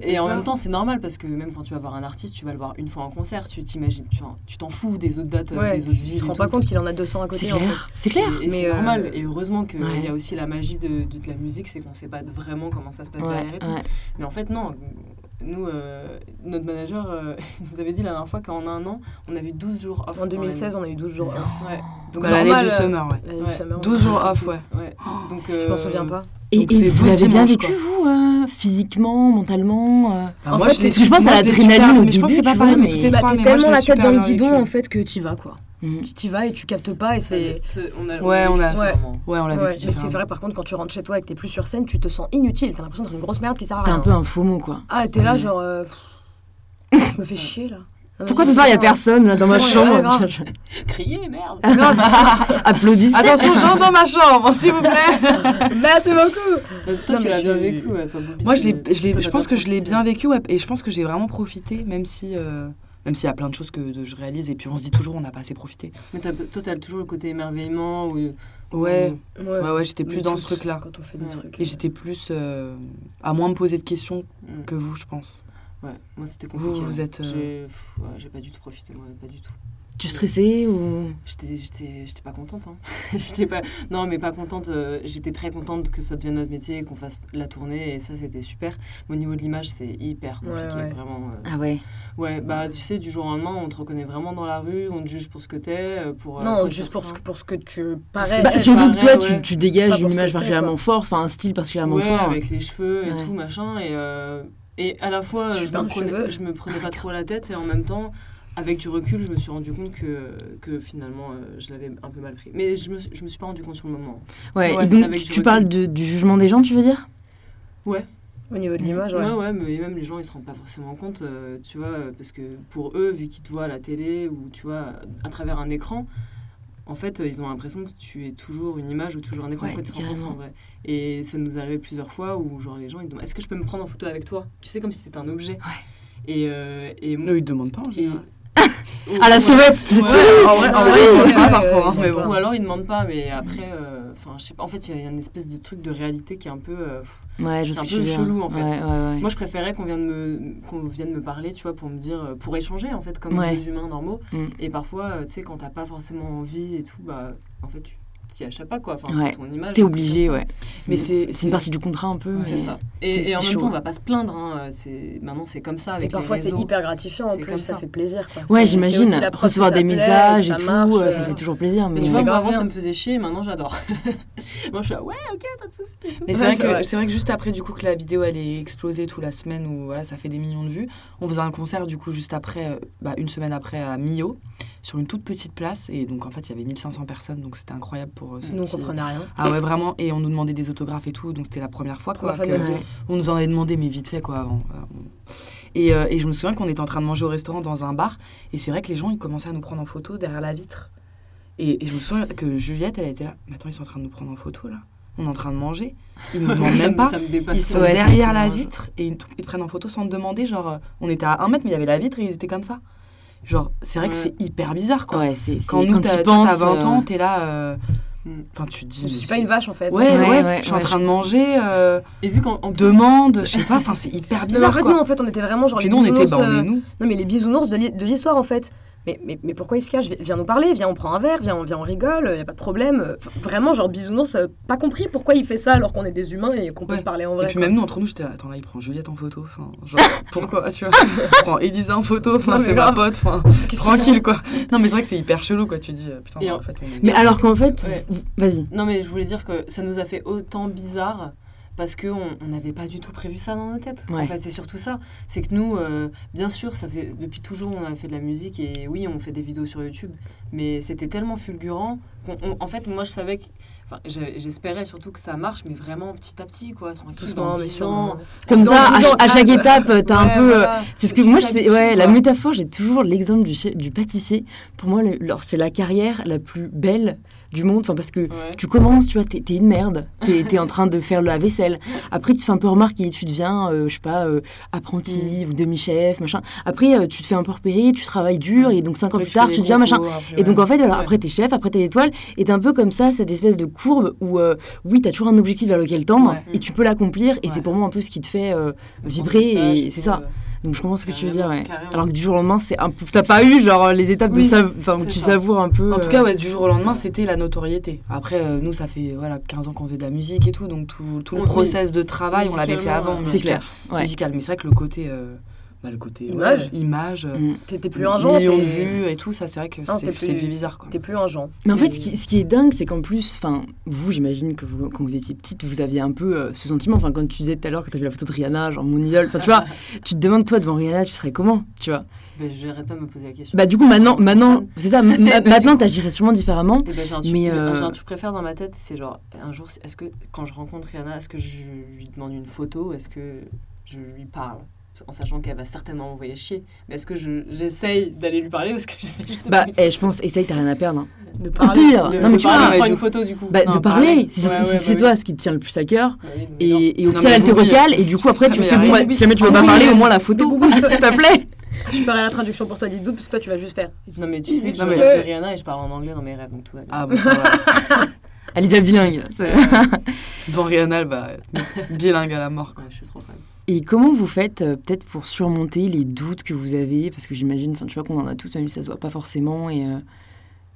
Et, et en Ça. même temps, c'est normal parce que même quand tu vas voir un artiste, tu vas le voir une fois en concert, tu t'imagines, tu tu t'en fous des autres dates, euh, Ouais, des autres tu villes. te et rends pas compte qu'il en a 200 à côté. C'est en fait. clair, c'est clair. Et, c'est euh, normal. Et heureusement qu'il Ouais. y a aussi la magie de, de, de la musique, c'est qu'on sait pas vraiment comment ça se passe Ouais, derrière et tout. ouais. Mais en fait, non. Nous, euh, notre manager euh, <laughs> nous avait dit la dernière fois qu'en un an, on avait 12 jours off. En 2016, on a eu 12 jours off. Ouais. Donc, Bah, L'année du euh, summer, ouais. l'année du Ouais. summer, 12 on- jours off, ouais. ouais. Donc, Je m'en euh, souviens pas. Et, vous 12 l'avez bien vécu, vous, euh, physiquement, mentalement euh Bah, En moi, fait, je je pense à moi, l'ai l'adrénaline mais je pense que début, c'est pas pareil, mais mais- toutes les Bah, trois, t'es tellement la tête dans le guidon en fait que t'y vas quoi. Tu t'y vas et tu captes pas et c'est. c'est- on a, Ouais, on a-. Ouais, on l'a Ouais, vécu mais c'est vrai par contre quand tu rentres chez toi et que t'es plus sur scène, tu te sens inutile. T'as l'impression d'être une grosse merde qui sert à rien. un peu un faux mot, quoi. Ah t'es là Ouais. genre. euh, <laughs> Je me fais chier là. Pourquoi ce soir, il n'y a personne là, dans ma Ouais, chambre. Crier, merde <laughs> Applaudissez Attention, j'entre dans ma chambre, s'il vous plaît. <laughs> Merci beaucoup. Euh, Toi, Non, tu l'as tu- bien vécu, ouais, toi, Moi, je, tu- l'ai- je, l'ai- toi, je t'as pense que je l'ai bien vécu ouais, et je pense que j'ai vraiment profité, même si, euh, même s'il y a plein de choses que de- je réalise et puis on se dit toujours on n'a pas assez profité. Mais t'as- toi, t'as toujours le côté émerveillement. Ou, Ouais, ou- ouais, ouais, j'étais plus dans ce truc-là. Quand on fait des Ouais. trucs. Et j'étais plus euh, à moins me poser de questions Mm. que vous, je pense. Ouais, moi c'était Vous, compliqué. vous hein. êtes, euh, J'ai ouais, pas du tout profité, moi, pas du tout. Tu stressais ou? J'étais, j'étais, j'étais pas contente. Hein. <laughs> j'étais pas, non, mais pas contente. euh, j'étais très contente que ça devienne notre métier et qu'on fasse la tournée et ça c'était super. Mais au niveau de l'image, c'est hyper compliqué, Ouais, ouais. vraiment. euh. Ah ouais. Ouais, bah tu sais, du jour au lendemain, on te reconnaît vraiment dans la rue, on te juge pour ce que t'es, pour. Non, juste pour ce, que, pour ce que tu parais. Bah, surtout que toi, tu, dégages une image particulièrement forte, enfin un style particulièrement ouais, fort. avec les cheveux et Ouais. tout machin et euh, et à la fois euh, je me, prenais, je me prenais pas trop la tête et en même temps avec du recul je me suis rendu compte que, que finalement euh, je l'avais un peu mal pris. Mais je me, suis- je me suis pas rendu compte sur le moment. Ouais, Ouais, et c'est donc avec tu, parles de- du jugement des gens, tu veux dire? Ouais. Au niveau de l'image, ouais. ouais. ouais mais même les gens ils se rendent pas forcément compte euh, tu vois parce que pour eux vu qu'ils te voient à la télé ou tu vois à travers un écran en fait, euh, ils ont l'impression que tu es toujours une image ou toujours un écran Ouais, quand te en carrément. vrai. Et ça nous est arrivé plusieurs fois où genre les gens ils demandent est-ce que je peux me prendre en photo avec toi? Tu sais comme si c'était un objet. Et, euh, et ils te demandent pas en Et- général. À la Ouais. sauvette, c'est ça en vrai, ils pas parfois. Ou alors ils demandent pas, mais après, euh, enfin, je sais pas. En fait, il y a une espèce de truc de réalité qui est un peu. euh. Ouais, un peu chelou, en fait. Ouais, ouais, ouais. Moi, je préférais qu'on vienne me qu'on vienne me parler, tu vois, pour me dire, euh, pour échanger en fait, comme Ouais. des humains normaux. Mm. Et parfois, tu sais, quand t'as pas forcément envie et tout, bah, en fait, tu t'y échappes pas quoi. Enfin, Ouais. c'est ton image. T'es c'est obligé, ouais. Mais c'est C'est une partie du contrat un peu. C'est ça. c'est- Et, et en c'est même chaud. temps, on va pas se plaindre. Hein. C'est maintenant, c'est comme ça Et parfois, les c'est hyper gratifiant. En C'est plus, ça ça. fait plaisir. Quoi. Ouais, j'imagine. Recevoir des plaît, messages et ça tout, marche, euh, ça euh. fait toujours plaisir. Mais tu vois, moi avant, ça me faisait chier, maintenant j'adore. <laughs> moi, je suis là, ouais, ok, pas de soucis. Mais c'est vrai, que- vrai. c'est vrai que juste après, du coup, que la vidéo elle est explosée toute la semaine où voilà, ça fait des millions de vues, on faisait un concert du coup juste après, euh, bah, une semaine après à Millau, sur une toute petite place. Et donc en fait, il y avait 1500 personnes, donc c'était incroyable pour euh, ce Nous, on comprenait rien. Ah ouais, vraiment. Et on nous demandait des autographes et tout, donc c'était la première fois quoi. Première que- Ouais. on nous en avait demandé, mais vite fait quoi avant. Voilà. Et, euh, et je me souviens qu'on était en train de manger au restaurant dans un bar, et c'est vrai que les gens ils commençaient à nous prendre en photo derrière la vitre. Et, et je me souviens que Juliette, elle était là. Mais attends, ils sont en train de nous prendre en photo là. On est en train de manger. Ils nous <laughs> demandent même me- pas. Ils sont Ouais, derrière la vitre et ils, prennent en photo sans te demander. Genre, euh, on était à un mètre, mais il y avait la vitre et ils étaient comme ça. Genre, c'est vrai que c'est hyper bizarre, quoi. Ouais, c'est Quand nous, t'as tu toi, penses. t'as 20 ans, euh, t'es là. euh, Mm. Enfin, tu te dis. Je suis pas une vache en fait. Ouais, Ouais, ouais, ouais, je suis en train je- de manger, euh, Et vu qu'en en plus- demande, je sais <laughs> pas, enfin, c'est hyper Non, mais en bizarre, fait, quoi. nous, en fait, on était vraiment genre Puis les nous, on était, bisounours. bah, on euh, est nous. Non, mais les bisounours de l'histoire, en fait. Mais, mais, mais pourquoi il se cache Viens nous parler, viens, on prend un verre, viens, on, viens, on rigole, y a pas de problème. Enfin, vraiment, genre bisounours, pas compris pourquoi il fait ça alors qu'on est des humains et qu'on peut Ouais. se parler en Et vrai. puis quoi. même nous, entre nous, j'étais là, attends, là, il prend Juliette en photo. Enfin, genre, <laughs> pourquoi, tu vois? Il prend Elisa en photo, enfin, c'est ma pote, enfin, tranquille, quoi. Non, mais c'est vrai que c'est hyper chelou, quoi. Tu dis, euh, putain, Et en en- fait, on est. Mais alors qu'en fait, Ouais. vas-y. Non, mais je voulais dire que ça nous a fait autant bizarre parce qu'on on n'avait pas du tout prévu ça dans nos têtes. Ouais. En fait, c'est surtout ça. C'est que nous, euh, bien sûr, ça faisait depuis toujours, on a fait de la musique et oui, on fait des vidéos sur YouTube, mais c'était tellement fulgurant. en fait, moi, je savais que. Enfin, j'espérais surtout que ça marche, mais vraiment petit à petit, quoi, tranquille, Doucement, dans mais 10 sûrement. ans. Comme Dans ça, à, chaque ah, étape, euh, t'as un Ouais, peu. euh, voilà. C'est ce que moi, je ouais, la métaphore, j'ai toujours l'exemple du, chef- du pâtissier. Pour moi, c'est la carrière la plus belle du monde. Enfin, parce que Ouais. tu commences, tu vois, t'es t'es une merde. T'es es en train de faire la vaisselle. Après, tu te fais un peu remarquer, tu deviens, euh, je sais pas, euh, apprenti ou demi-chef, machin. Après, euh, tu te fais un peu repérer, tu travailles dur, et donc cinq ans plus tard, tu deviens machin. Et donc en fait, voilà, Ouais. après t'es chef, après t'es l'étoile, et t'es un peu comme ça, cette espèce de courbe où, oui, t'as toujours un objectif vers lequel tendre, et tu peux l'accomplir, et c'est pour moi un peu ce qui te fait vibrer, et c'est ça. Euh, Donc je comprends ce que tu veux dire, ouais. Alors que du jour au lendemain, c'est un peu... T'as pas eu, genre, les étapes de sav- enfin, où tu ça. savoures un peu... En tout euh, cas, ouais, du jour au lendemain, c'était la notoriété. Après, euh, nous, ça fait voilà, 15 ans qu'on faisait de la musique et tout, donc tout, tout le Oui, process de travail, on l'avait fait avant. C'est musical. clair, ouais. Musical. Mais c'est vrai que le côté. euh, bah, le côté Image. ouais, image euh, Mm. T'es plus un genre. millions de vues et tout, ça, c'est vrai que c'est plus- c'est bizarre, quoi. T'es plus un genre. Mais en fait, Et- ce qui, ce qui est dingue, c'est qu'en plus, enfin, vous, j'imagine que vous- quand vous étiez petite, vous aviez un peu euh, ce sentiment. Enfin, quand tu disais tout à l'heure que tu vu la photo de Rihanna, genre mon idole. Enfin, tu vois, <laughs> tu te demandes toi devant Rihanna, tu serais comment, tu vois? Je n'arrête pas de me poser la question. Bah du coup, maintenant, maintenant, <laughs> c'est ça. ma- Bah, maintenant, t'agirais sûrement différemment. Eh ben, j'ai un, tu, Mais, euh, un tu préfères dans ma tête, c'est genre un jour, est-ce que quand je rencontre Rihanna, est-ce que je lui demande une photo, est-ce que je lui parle? En sachant qu'elle va certainement m'envoyer chier. Mais est-ce que je- j'essaye d'aller lui parler ou est-ce que j'essaye juste de Bah, une eh, je pense, essaye, t'as rien à perdre. hein. De Au parler. pire, de- non mais de tu parler, vois, prendre ouais, une du- photo du coup. bah, Non, de parler, Ouais, ouais, bah c'est oui. toi ce qui te tient le plus à cœur. Bah oui. Et, et au Non, pire, elle te recale, et du coup, après, tu fais bon, bah, si jamais tu veux pas parler, au moins la photo, <laughs> s'il te plaît. Je ferai la traduction pour toi des doutes parce que toi tu vas juste faire. Non mais tu sais que je Rihanna et je parle en anglais dans mes rêves donc tout va bien. Ah va. Elle est déjà bilingue. <laughs> Devant Rihanna, bah, bilingue à la mort, quoi. Ouais, je suis trop fan. Et comment vous faites euh, peut-être pour surmonter les doutes que vous avez? Parce que j'imagine, enfin, tu vois qu'on en a tous, même si ça se voit pas forcément. Et euh,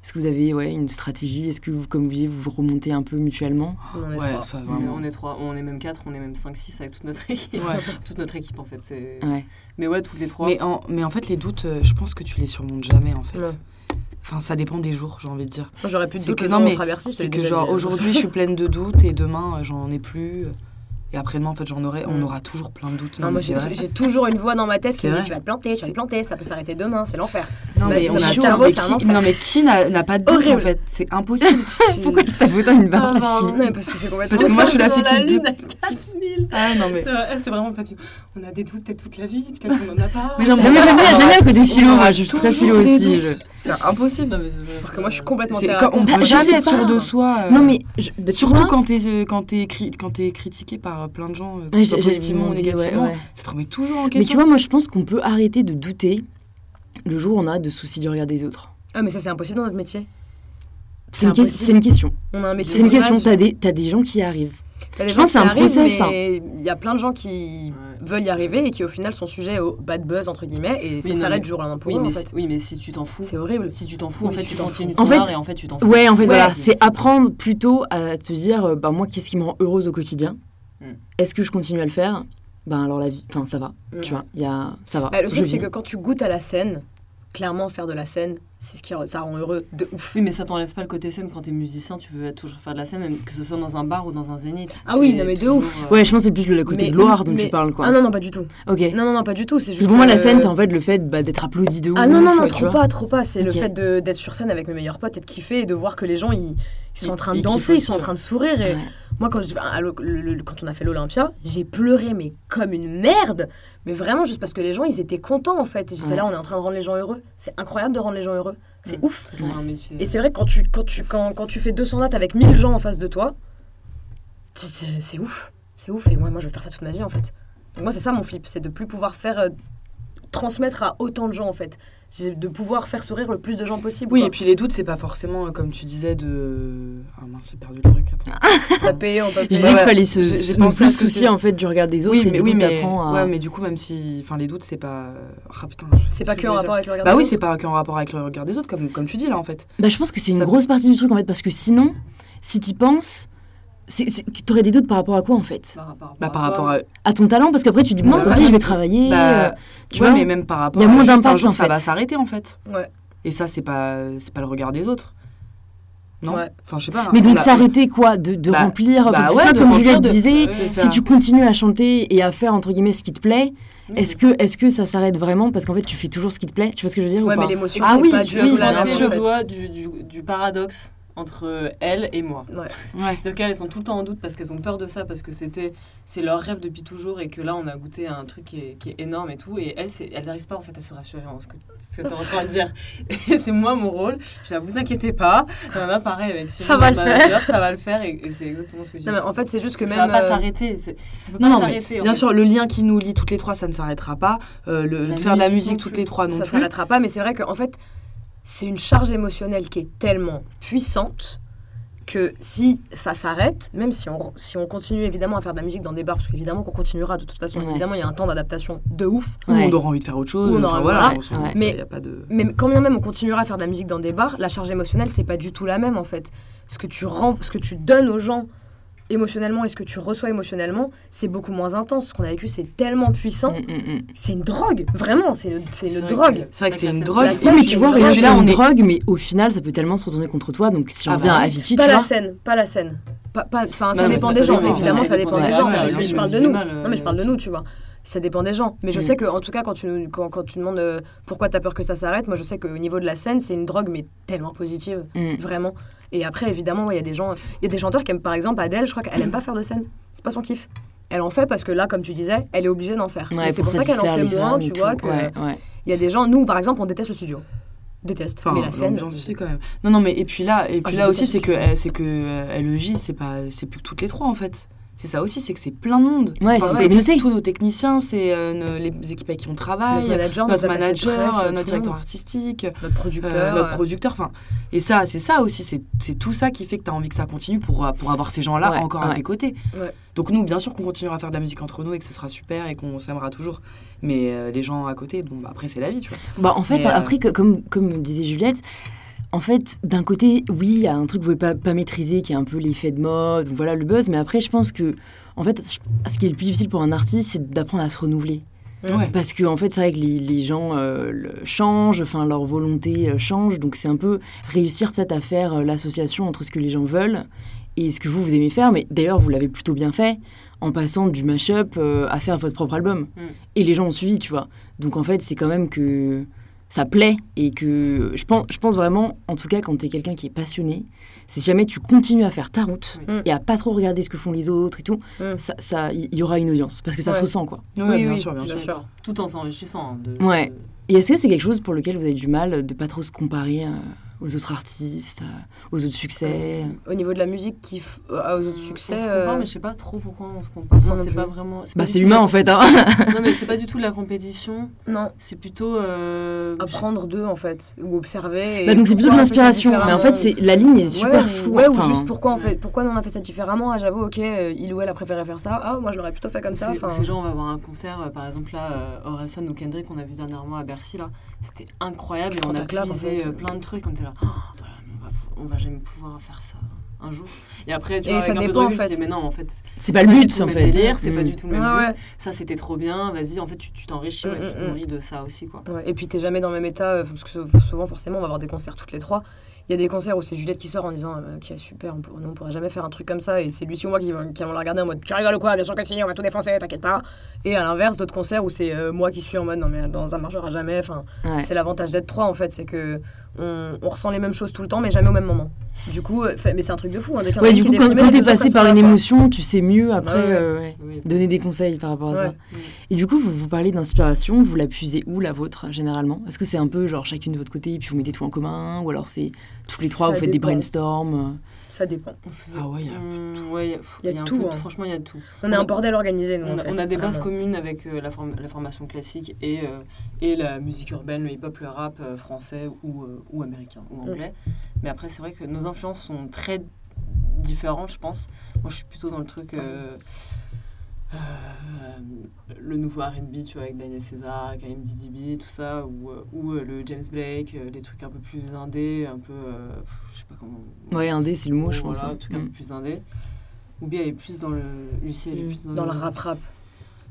est-ce que vous avez ouais, une stratégie? Est-ce que vous, comme vous disiez, vous vous remontez un peu mutuellement? On en est Ouais, trois. ça On est- vraiment. on est trois, on est même quatre, on est même 5 6 avec toute notre équipe. Ouais. <laughs> toute notre équipe en fait, c'est Ouais. Mais ouais, toutes les trois. Mais en, mais en fait, les doutes, euh, je pense que tu les surmontes jamais, en fait. Non. Enfin, ça dépend des jours, j'ai envie de dire. J'aurais plus de C'est doutes que- le non, mais te C'est que genre aujourd'hui je suis pleine de doutes et demain j'en ai plus. Et après-demain en fait j'en aurai, on Mm. aura toujours plein de doutes. Non, Non, moi j'ai toujours une voix dans ma tête qui me dit tu vas te planter, tu vas te planter, ça peut s'arrêter demain, c'est l'enfer. Non mais on a cerveau, mais c'est un qui, non mais qui n'a n'a pas de doute en fait C'est impossible. Tu- <laughs> Pourquoi tu t'as autant une barre. Philippe Non mais parce que c'est complètement Parce que moi, je suis la Dans fille qui doute. à 4000. Ah non mais. Euh, C'est vraiment papillon. On a des doutes peut-être toute la vie, peut-être qu'on en a pas. Mais non, mais j'aime bien, j'aime bien le côté philo, On moi je suis très toujours philo des aussi. C'est impossible. Mais Alors que moi je suis complètement on peut jamais être sûr pas. de soi. euh, Non mais, Surtout quand t'es quand t'es cri- quand t'es critiqué par euh, plein de gens, que positivement ou négativement, ça te remet toujours en Mais question. tu vois, moi je pense qu'on peut arrêter de douter le jour où on arrête de se soucier du regard des autres. Ah mais ça c'est impossible dans notre métier. C'est une, question. On a un métier C'est une question. T'as des, t'as des gens qui y arrivent. T'as des Je gens pense c'est un arrivent, process, hein. mais Il y a plein de gens qui Ouais. veulent y arriver et qui au final sont sujets au bad buzz entre guillemets et ça Oui, non, s'arrête mais- du jour au lendemain pour Oui mais, en si, fait. oui, mais si tu t'en fous, C'est horrible. si tu t'en fous, en fait, si tu continues ton En fait- art et en fait, tu t'en fous. Ouais, en fait, voilà, c'est apprendre plutôt à te dire, euh, bah moi, qu'est-ce qui me rend heureuse au quotidien Mm. Est-ce que je continue à le faire? Ben alors la vie, enfin ça va, Mm. tu vois, il y a, ça va. Bah, le truc c'est que quand tu goûtes à la scène, clairement faire de la scène, c'est ce qui ça rend heureux de ouf. Oui, mais ça t'enlève pas le côté scène quand t'es musicien, tu veux toujours faire de la scène, même que ce soit dans un bar ou dans un zénith. Ah oui, non, mais de ouf. euh, Ouais, je pense que c'est plus le côté Mais- gloire dont mais- tu parles, quoi. Ah non non pas du tout. ok. Non non non pas du tout, c'est juste pour moi, la scène, c'est en fait le fait bah, d'être applaudi de ouf. Ah non non non trop pas trop pas, c'est le fait de- d'être sur scène avec mes meilleurs potes et de kiffer et de voir que les gens ils, ils sont en train de danser, ils sont en train de sourire et Ouais. Moi, quand, je- à l'o- le- le- quand on a fait l'Olympia, j'ai pleuré, mais comme une merde. Mais vraiment, juste parce que les gens, ils étaient contents, en fait. Et J'étais Ouais. là, on est en train de rendre les gens heureux. C'est incroyable de rendre les gens heureux. C'est ouf. C'est vraiment un métier. Et c'est vrai quand tu, quand, tu, quand, quand tu fais 200 dates avec 1000 gens en face de toi, c'est ouf. C'est ouf. Et moi, moi, je veux faire ça toute ma vie, en fait. Donc moi, c'est ça mon flip. C'est de plus pouvoir faire euh, transmettre à autant de gens en fait. C'est de pouvoir faire sourire le plus de gens possible. Oui, quoi. et puis les doutes, c'est pas forcément, euh, comme tu disais, de. Ah mince, j'ai perdu le truc. peut <laughs> payer, on Je disais qu'il fallait se, pensé à plus que soucier en fait du regard des autres Oui, et mais, du oui, coup, mais, à... ouais, mais du coup, même si. Enfin, les doutes, c'est pas. Ah putain. C'est pas que en rapport avec le regard. Bah des oui, autres. c'est pas qu'en rapport avec le regard des autres, comme, comme tu dis là en fait. Bah, je pense que c'est une Ça- grosse partie du truc en fait, parce que sinon, si t'y penses, t'aurais des doutes par rapport à quoi en fait? Par rapport, Bah, par toi. rapport à. À ton talent, parce qu'après tu dis, bon, Bah, bah, je vais travailler. Bah, euh, tu ouais, vois mais même par rapport Il y a à moins juste un jour, en ça fait. va s'arrêter en fait. Ouais. Et ça, c'est pas, c'est pas le regard des autres. Non? Ouais. Enfin, je sais pas. Mais donc Bah, s'arrêter quoi De, de bah, remplir bah ouais, de comme remplir, Juliette de- disait, si tu continues à chanter et à faire entre guillemets ce qui te plaît, Oui, est-ce que, est que ça s'arrête vraiment? Parce qu'en fait, tu fais toujours ce qui te plaît. Tu vois ce que je veux dire ou pas? mais l'émotion, Ah c'est oui, pas tu du la doigt du, du, du paradoxe entre elle et moi. Ouais. Ouais. Donc elles sont tout le temps en doute parce qu'elles ont peur de ça, parce que c'était c'est leur rêve depuis toujours et que là on a goûté à un truc qui est, qui est énorme et tout. Et elles, elles n'arrivent pas en fait à se rassurer en ce que, ce que tu es en train de dire. <laughs> Et c'est moi mon rôle. Je la vous inquiétez pas. On a pareil avec Cyril, Ça va le faire. manager, Ça va le faire et, et c'est exactement ce que tu dis. Non, mais en fait, c'est juste que ça même. va pas euh, s'arrêter. Ça peut Non, pas s'arrêter. bien fait. sûr, le lien qui nous lie toutes les trois, ça ne s'arrêtera pas. Euh, le, de faire de la musique toutes plus. les trois non ça plus. s'arrêtera pas, mais c'est vrai qu'en fait, c'est une charge émotionnelle qui est tellement puissante que si ça s'arrête, même si on, si on continue évidemment à faire de la musique dans des bars, parce qu'évidemment qu'on continuera de toute façon, Ouais. évidemment il y a un temps d'adaptation de ouf, Ouais. on aura envie de faire autre chose. On aura- voilà. on ça, Mais- y a pas de. mais quand bien même on continuera à faire de la musique dans des bars, la charge émotionnelle c'est pas du tout la même en fait. Ce que tu rends, ce que tu donnes aux gens émotionnellement et ce que tu reçois émotionnellement, c'est beaucoup moins intense. Ce qu'on a vécu c'est tellement puissant, Mm, mm, mm. c'est une drogue, vraiment, c'est une, c'est C'est une vrai drogue. que- C'est vrai que c'est une drogue. Oui, mais c'est tu une vois, là, une on est- drogue, mais au final, ça peut tellement se retourner contre toi. Donc, si on Ah revient bah à. Avicii, Pas tu la scène, pas la scène. Enfin, ça dépend des gens, évidemment, ça dépend des gens. je, parle de nous. euh, non, mais je parle de nous, tu vois. Ça dépend des gens. Mais je sais que, en tout cas, quand tu, nous- quand, quand tu demandes euh, pourquoi t'as peur que ça s'arrête, moi je sais qu'au niveau de la scène, c'est une drogue, mais tellement positive, vraiment. Et après, évidemment, ouais, il y a des gens, il y a des chanteurs qui aiment, par exemple, Adèle, je crois qu'elle aime pas faire de scène. C'est pas son kiff. Elle en fait parce que là, comme tu disais, elle est obligée d'en faire. Ouais, c'est pour ça qu'elle en fait moins, tu vois. Ouais. Il y a des gens, nous, par exemple, on déteste le studio. Déteste. Enfin, mais la scène. si, quand même. Non, non, mais et puis là, et Ah, puis là aussi, c'est que, euh, c'est que euh, LEJ, c'est pas, c'est plus que toutes les trois en fait. C'est ça aussi, c'est que c'est plein de monde. Ouais, Enfin, c'est tous nos techniciens, c'est euh, nos- les équipes avec qui on travaille, Notre manager, notre manager, presse, euh, notre directeur artistique, notre producteur. euh, notre euh, producteur. Enfin, et ça, c'est ça aussi, c'est c'est tout ça qui fait que tu as envie que ça continue pour, pour avoir ces gens-là Ouais, encore à tes côtés. Ouais. Donc nous, bien sûr qu'on continuera à faire de la musique entre nous et que ce sera super et qu'on s'aimera toujours. Mais euh, les gens à côté, bon, bah, après c'est la vie, tu vois. Bah, en fait, Mais, euh, après, que- comme, comme disait Juliette, en fait, d'un côté, oui, il y a un truc que vous pouvez pas, pas maîtriser, qui est un peu l'effet de mode, voilà, le buzz, mais après, je pense que, en fait, ce qui est le plus difficile pour un artiste, c'est d'apprendre à se renouveler. Ouais. Parce que, en fait, c'est vrai que les, les gens euh, le- changent, enfin, leur volonté euh, change, donc c'est un peu réussir peut-être à faire euh, l'association entre ce que les gens veulent et ce que vous, vous aimez faire, mais d'ailleurs, vous l'avez plutôt bien fait en passant du mash-up à faire votre propre album. Mm. Et les gens ont suivi, tu vois. Donc, en fait, c'est quand même que ça plaît et que je pense, je pense vraiment, en tout cas, quand tu es quelqu'un qui est passionné, c'est si jamais tu continues à faire ta route Oui. et à pas trop regarder ce que font les autres et tout, Mm. ça, ça, il y, aura une audience parce que ça se ressent, quoi. Ouais, Oui, bien oui, sûr, bien bien sûr. sûr. Tout en s'enrichissant. hein, de- Ouais. de- Et est-ce que c'est quelque chose pour lequel vous avez du mal de pas trop se comparer euh, aux autres artistes, euh, aux autres succès Au niveau de la musique, qui f- euh, aux autres On succès. se compare, euh, mais je sais pas trop pourquoi on se compare. Enfin, c'est pas vraiment. Bah, c'est tout humain en fait. Hein. Non, mais c'est pas du tout la compétition. Non, C'est plutôt. euh, apprendre d'eux en fait, ou observer. et Bah, donc c'est plutôt de on l'inspiration. Mais en fait, c'est la ligne est super ouais, floue. Ouais, ou enfin, juste pourquoi on fait, pourquoi nous on a fait ça différemment? Ah, j'avoue, ok, euh, il ou elle a préféré faire ça. Ah, moi je l'aurais plutôt fait comme ça. C'est genre, on va avoir un concert, euh, par exemple, là, euh, Orelsan ou Kendrick, qu'on a vu dernièrement à Bercy, là. C'était incroyable et on a puisé fait. euh, plein de trucs. On était là, Oh, voilà, on, va, on va jamais pouvoir faire ça un jour. Et après, tu Et vois, ça avec un peu de recul, en tu fait. dis, mais non, en fait, c'est pas le but tout en fait. même délire, c'est pas Mm. du tout le même Ouais, but. ouais. Ça, c'était trop bien. Vas-y, en fait, tu t'enrichis, tu te mm, mm. nourris de ça aussi, quoi. Ouais, et puis t'es jamais dans le même état, euh, parce que sou- souvent forcément on va avoir des concerts toutes les trois. Il y a des concerts où c'est Juliette qui sort en disant euh, Ok, super, on, pour- on pourra jamais faire un truc comme ça. Et c'est Lucie ou moi qui, qui allons la regarder en mode Tu rigoles ou quoi Bien sûr que si, on va tout défoncer, t'inquiète pas. Et à l'inverse, d'autres concerts où c'est euh, moi qui suis en mode Non, mais dans ça marchera jamais. Enfin, Ouais. c'est l'avantage d'être trois en fait, c'est que on, on ressent les mêmes choses tout le temps, mais jamais au même moment. Du coup, euh, fait- mais c'est un truc de fou. Hein, Ouais, du coup, quand, quand t'es passé par une émotion, tu sais mieux après Ouais, ouais. euh, ouais, Oui. donner des conseils par rapport à ça. Et du coup, vous, vous parlez d'inspiration, vous la puisez où la vôtre généralement? Est-ce que c'est un peu genre chacune de votre côté et puis vous mettez tout en commun? Ou alors c'est tous les trois, vous faites des brainstorms ça dépend. Ah ouais, il y a Hum, ouais, y a, y a y a tout, peu hein. Franchement, il y a tout. On est On un a- bordel organisé, nous, On en a, fait. on a des bases communes avec euh, la, form- la formation classique et, euh, et la musique urbaine, le hip-hop, le rap euh, français ou, euh, ou américain ou Mm. anglais. Mais après, c'est vrai que nos influences sont très différentes, je pense. Moi, je suis plutôt dans le truc. euh, euh, le nouveau RB, tu vois, avec Daniel César, Karim DDB, tout ça, ou, euh, ou euh, le James Blake, les trucs un peu plus indés, un peu. euh, je sais pas comment. Ouais, indé, c'est le mot, je pense. Voilà, hein. un truc un peu Mm. plus indé. Ou bien elle est plus dans le. Lucie, elle est Mm. plus dans, Dans le rap-rap.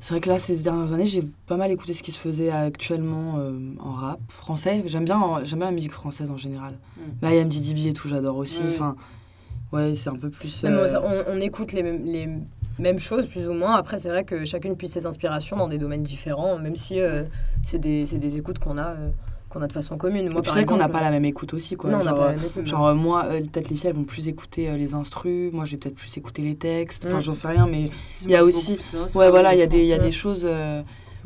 C'est vrai que là, ces dernières années, j'ai pas mal écouté ce qui se faisait actuellement euh, en rap français. J'aime bien, j'aime bien la musique française en général. Mm. Bah, IMDB et tout, j'adore aussi. Enfin, ouais, c'est un peu plus. Non, mais euh, on, on écoute les mêmes, les mêmes choses, plus ou moins. Après, c'est vrai que chacune puise ses inspirations dans des domaines différents, même si euh, c'est des, c'est des écoutes qu'on a, euh, qu'on a de façon commune. Moi, c'est vrai qu'on n'a pas la même écoute aussi, quoi. Non, on n'a genre, pas euh, la même écoute. Genre euh, moi, euh, peut-être les filles, elles vont plus écouter euh, les instrus, moi je vais peut-être plus écouter les textes, enfin Mm. j'en sais rien, mais il y a aussi- ouais voilà, il y a des, il y a des choses euh,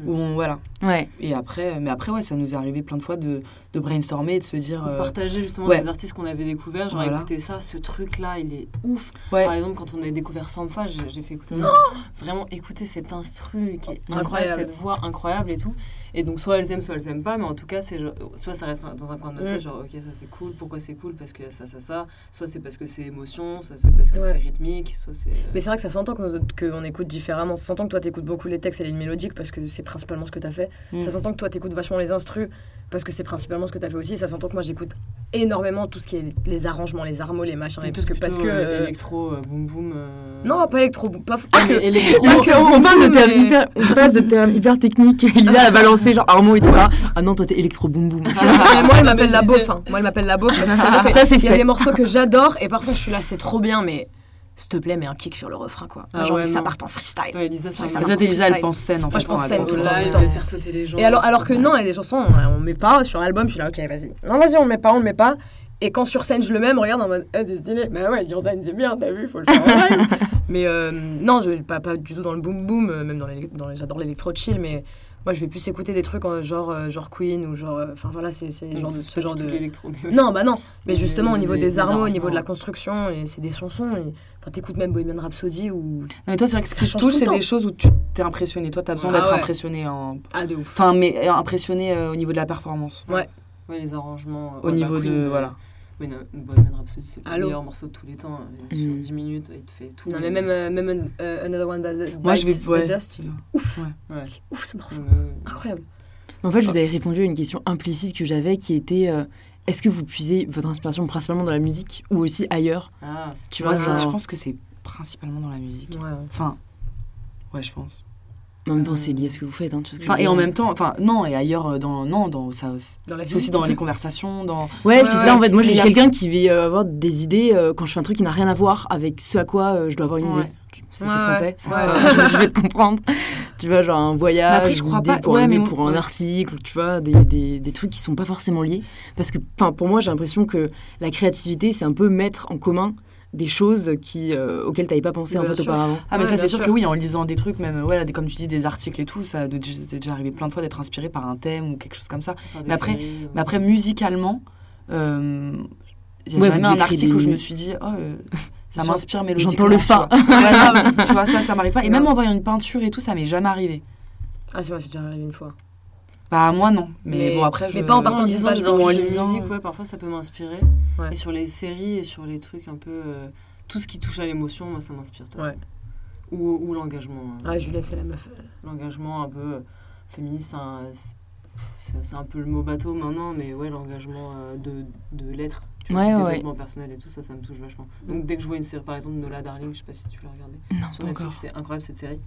où on, voilà. Ouais. Et après, mais après ouais, ça nous est arrivé plein de fois de, de brainstormer et de se dire, euh, partager justement ouais. des artistes qu'on avait découverts, genre Voilà. écoutez ça, ce truc là il est ouf. ouais, Par exemple quand on a découvert Sampha, j'ai fait écouter Mm. Oh vraiment écouter cet instru qui est incroyable, Incroyable. cette voix incroyable et tout. Et donc soit elles aiment, soit elles aiment pas, mais en tout cas c'est soit ça reste dans un coin de notre Mm. tête, genre ok ça c'est cool, pourquoi c'est cool? Parce que ça ça ça, soit c'est parce que c'est émotion, soit c'est parce que Ouais. c'est rythmique, soit c'est. euh, Mais c'est vrai que ça s'entend qu'on qu'on écoute différemment. Ça s'entend que toi, t'écoutes beaucoup les textes et les mélodiques parce que c'est principalement ce que t'as fait. Mm. Ça s'entend que toi, t'écoutes vachement les instrus parce que c'est principalement ce que t'as fait aussi. Ça s'entend que moi, j'écoute énormément tout ce qui est les arrangements, les armos, les machins. Et plutôt- parce que. Parce que euh, euh, électro, euh, boum boum. euh, non, pas électro. Pas, Ah, mais <laughs> électro. On, on parle de termes mais- hyper, on passe de termes hyper techniques. <laughs> Elisa a balancé genre Armand et tout là. Ah non, toi t'es électro boum boum. Mais moi, elle m'appelle la <laughs> beauf. hein. Moi, elle m'appelle la beauf. parce que Ça, c'est Il y a fait. des morceaux que j'adore et parfois je suis là, c'est trop bien, mais s'il te plaît, mets un kick sur le refrain, quoi. Ah j'ai envie ouais, que ça parte en freestyle. Ouais, Elisa, ça ça Elisa, elle pense scène en Moi, fait. je pense scène tout le faire sauter les gens. Et alors, alors que non, il y a des chansons, euh, on met pas, sur l'album, je suis là, ok, vas-y. Non, vas-y, on le met pas, on le met pas. Et quand sur scène, je le mets, on regarde en mode, eh, c'est stylé. Bah ouais, scène, c'est bien, t'as vu, faut le faire en live. <laughs> mais euh, non, je pas, pas du tout dans le boom boom, euh, même dans les, dans les- j'adore l'électro chill, mais moi, je vais plus écouter des trucs en, genre, euh, genre Queen ou genre. euh, Enfin voilà, c'est c'est genre de, ce genre de. l'électro. Non, bah non. Mais Mais justement, au niveau des les armos, au niveau de la construction, et c'est des chansons. et- Enfin, t'écoutes même Bohemian Rhapsody ou. Non, mais toi, c'est vrai que ce qui touche, c'est des choses où tu t'es impressionné. Toi, t'as besoin Ah d'être ouais. impressionné en. Ah, de ouf. Enfin, mais euh, impressionné euh, au niveau de la performance. Ouais, les arrangements. Au ouais, niveau bah, de. Queen, euh, Voilà. Oui, non, Bohemian Rhapsody, c'est le Allô meilleur morceau de tous les temps. Mm. Sur 10 minutes, il te fait tout. Non, mais même, euh, même euh, Another One Bites Moi, je vais- the ouais. Dust, ouf. Ouais. Ouf ce morceau. Euh, Incroyable. En fait, je vous avais répondu à une question implicite que j'avais qui était euh, est-ce que vous puisez votre inspiration principalement dans la musique ou aussi ailleurs Ah, Tu vois, ça- je pense que c'est principalement dans la musique. Ouais. Enfin, ouais, je pense. En même temps, c'est lié à ce que vous faites. Hein, tu vois ce que je Enfin, et en même temps, enfin, non, et ailleurs, euh, dans, non, dans ça, Dans la aussi dans les conversations, dans. Ouais, Ouais, tu sais, ouais. en fait, moi, a- quelqu'un qui va euh, avoir des idées euh, quand je fais un truc qui n'a rien à voir avec ce à quoi euh, je dois avoir une Ouais. idée. C'est Ouais, c'est français, ouais. ça, <laughs> je vais te comprendre. Tu vois, genre un voyage, après, je crois pas- pour, ouais, un, mais pour un article, tu vois, des, des, des trucs qui sont pas forcément liés. Parce que, pour moi, j'ai l'impression que la créativité, c'est un peu mettre en commun des choses qui, euh, auxquelles tu n'avais pas pensé en Bien fait sûr. auparavant. Ah, mais Ouais, ça, c'est sûr sûr. que oui, en lisant des trucs, même, des- comme tu dis, des articles et tout, ça c'est déjà arrivé plein de fois d'être inspiré par un thème ou quelque chose comme ça. Mais après- séries, euh, Mais après, musicalement, euh, il y a Ouais, jamais un article des- où je me suis dit, oh, euh, ça m'inspire mélodiquement. j'entends le tu fa. vois. Ouais, non, <laughs> tu vois, ça, ça m'arrive pas. Et Non. même en voyant une peinture et tout, ça m'est jamais arrivé. Ah, c'est vrai, c'est déjà arrivé une fois. Bah, moi, non. Mais, Mais- bon, après, mais je. pas en en partant des blanche. ou en lisant- musique, ouais, parfois ça peut m'inspirer. Ouais. Et sur les séries et sur les trucs un peu. euh, tout ce qui touche à l'émotion, moi ça m'inspire. Ouais. Ou, ou l'engagement. Ah, Juliette, c'est la meuf. L'engagement un peu euh, féministe, c'est un- c'est c'est un peu le mot bateau maintenant, mais ouais, l'engagement euh, de, de l'être, tu vois, Ouais, ouais, développement personnel et tout ça, ça me touche vachement. Donc dès que je vois une série, par exemple Nola Darling, je sais pas si tu l'as regardé, Non, sur. Netflix, c'est incroyable cette série.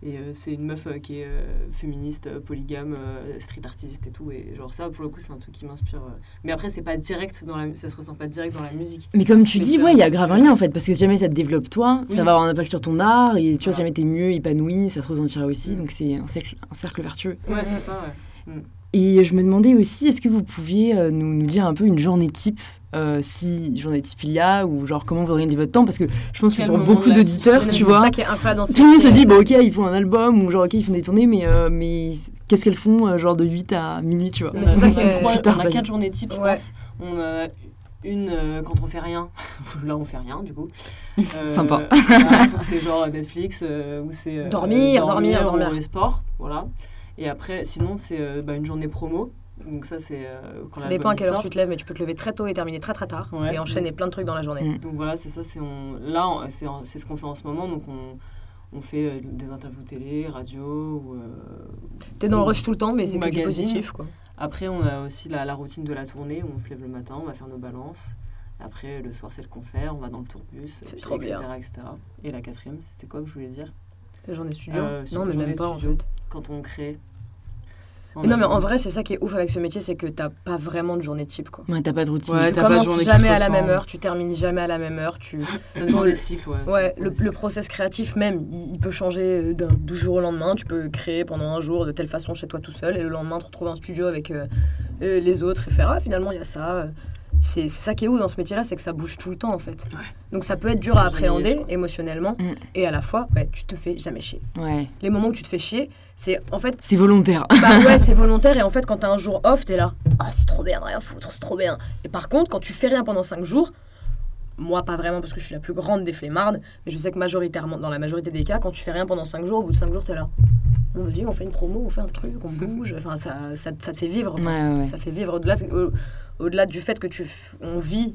Et euh, c'est une meuf euh, qui est euh, féministe, polygame, street artiste et tout. Et genre ça, pour le coup, c'est un truc qui m'inspire. Mais après, c'est pas direct dans la, ça se ressent pas direct dans la musique. Mais comme tu Mais dis, ouais, il y a grave un lien en fait, parce que si jamais ça te développe toi, Oui. ça va avoir un impact sur ton art, et tu vois, si jamais t'es mieux épanoui, ça se ressentira aussi, Mm. donc c'est un cercle, un cercle vertueux. Ouais, c'est ça, ouais. Et je me demandais aussi, est-ce que vous pouviez nous, nous dire un peu une journée type, euh, si journée type il y a, ou genre comment vous organisez votre temps, parce que je pense que Quel pour moment beaucoup d'auditeurs, tu vois, ça qui est incroyable dans ce tout le monde se dit, bon ok, ils font un album, ou genre ok, ils font des tournées, mais, euh, mais qu'est-ce qu'elles font, euh, genre de 8 à minuit, tu vois Mais On c'est a- ça qui est- trois- on a bah, quatre journées types, je Ouais. pense. On a une euh, quand on fait rien. <laughs> Là, on fait rien, du coup. Euh, Sympa. <laughs> voilà, donc c'est genre Netflix euh, ou c'est. euh, Dormir, dormir, dormir. Ou les sports, voilà. Et après, sinon, c'est euh, bah, une journée promo. Donc ça, c'est euh, quand Ça dépend à quelle heure tu te lèves, mais tu peux te lever très tôt et terminer très très tard. Ouais. Et enchaîner plein de trucs dans la journée. Mm. Donc voilà, c'est ça. C'est on... Là, on- c'est ce qu'on fait en ce moment. Donc on, on fait euh, des interviews télé, radio. Ou, euh, T'es dans le rush tout le temps, mais c'est que du positif, quoi. Après, on a aussi la, la routine de la tournée où on se lève le matin, on va faire nos balances. Après, le soir, c'est le concert, on va dans le tourbus, C'est puis trop etc., bien. etc. Et la quatrième, c'était quoi que je voulais dire? La journée studio? Euh, non, mais même pas, en fait. Quand on crée. Non, mais en vrai, c'est ça qui est ouf avec ce métier, c'est que t'as pas vraiment de journée type, quoi. Ouais, t'as pas de routine. Ouais, tu t'as pas de commences jamais à la même heure, tu termines jamais à la même heure, tu... Ça dépend des cycles, ouais. Ouais, le, le process créatif même, il, il peut changer euh, d'un du jour au lendemain. Tu peux créer pendant un jour de telle façon chez toi tout seul et le lendemain te retrouver en studio avec euh, euh, les autres et faire ah finalement il y a ça. C'est ça qui est ouf dans ce métier-là, c'est que ça bouge tout le temps en fait. Ouais. Donc ça peut être dur à appréhender émotionnellement Mm. et à la fois ouais tu te fais jamais chier. Ouais. Les moments où tu te fais chier, c'est en fait C'est volontaire. bah ouais <laughs> c'est volontaire et en fait quand t'as un jour off t'es là ah c'est trop bien rien foutre c'est trop bien. Et par contre quand tu fais rien pendant 5 jours moi, pas vraiment parce que je suis la plus grande des flemmardes, mais je sais que majoritairement, dans la majorité des cas, quand tu fais rien pendant 5 jours, au bout de 5 jours, t'es là. Bon, vas-y, on fait une promo, on fait un truc, on bouge. Enfin, ça, ça, ça te fait vivre. quoi. Ouais, ouais, ouais. Ça fait vivre. Au-delà au, au-delà du fait que tu, on vit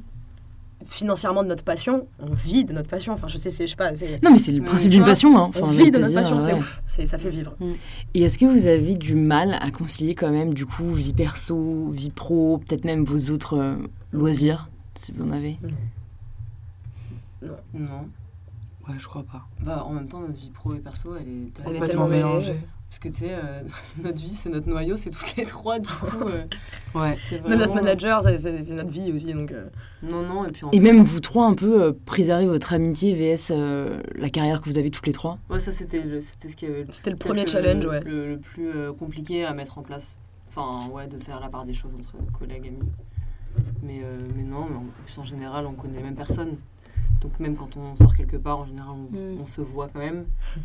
financièrement de notre passion, on vit de notre passion. Enfin, je sais, je sais pas, c'est, Non, mais c'est le principe d'une passion. Hein. on vit de notre dire, passion, c'est ouais. ouf. C'est, ça fait vivre. Et est-ce que vous avez du mal à concilier quand même, du coup, vie perso, vie pro, peut-être même vos autres euh, loisirs, si vous en avez? Non. Ouais, je crois pas. Bah, en même temps, notre vie pro et perso, elle est Elle est tellement... tellement mêlée. Parce que tu sais, euh, <laughs> notre vie, c'est notre noyau, c'est toutes les trois, du coup. euh, <laughs> Ouais. c'est Même notre manager, c'est, notre vie aussi. Donc, euh, Non, non, et puis en Et même vous trois, un peu, euh, préserver votre amitié vs euh, la carrière que vous avez toutes les trois Ouais, ça, c'était ce qui avait c'était le premier le- challenge, ouais. Le, le plus euh, compliqué à mettre en place. Enfin, ouais, de faire la part des choses entre collègues, amis. Mais, euh, mais non, mais en plus, en général, on connaît les mêmes personnes. Donc, même quand on sort quelque part, en général, on, Mm. on se voit quand même. <laughs>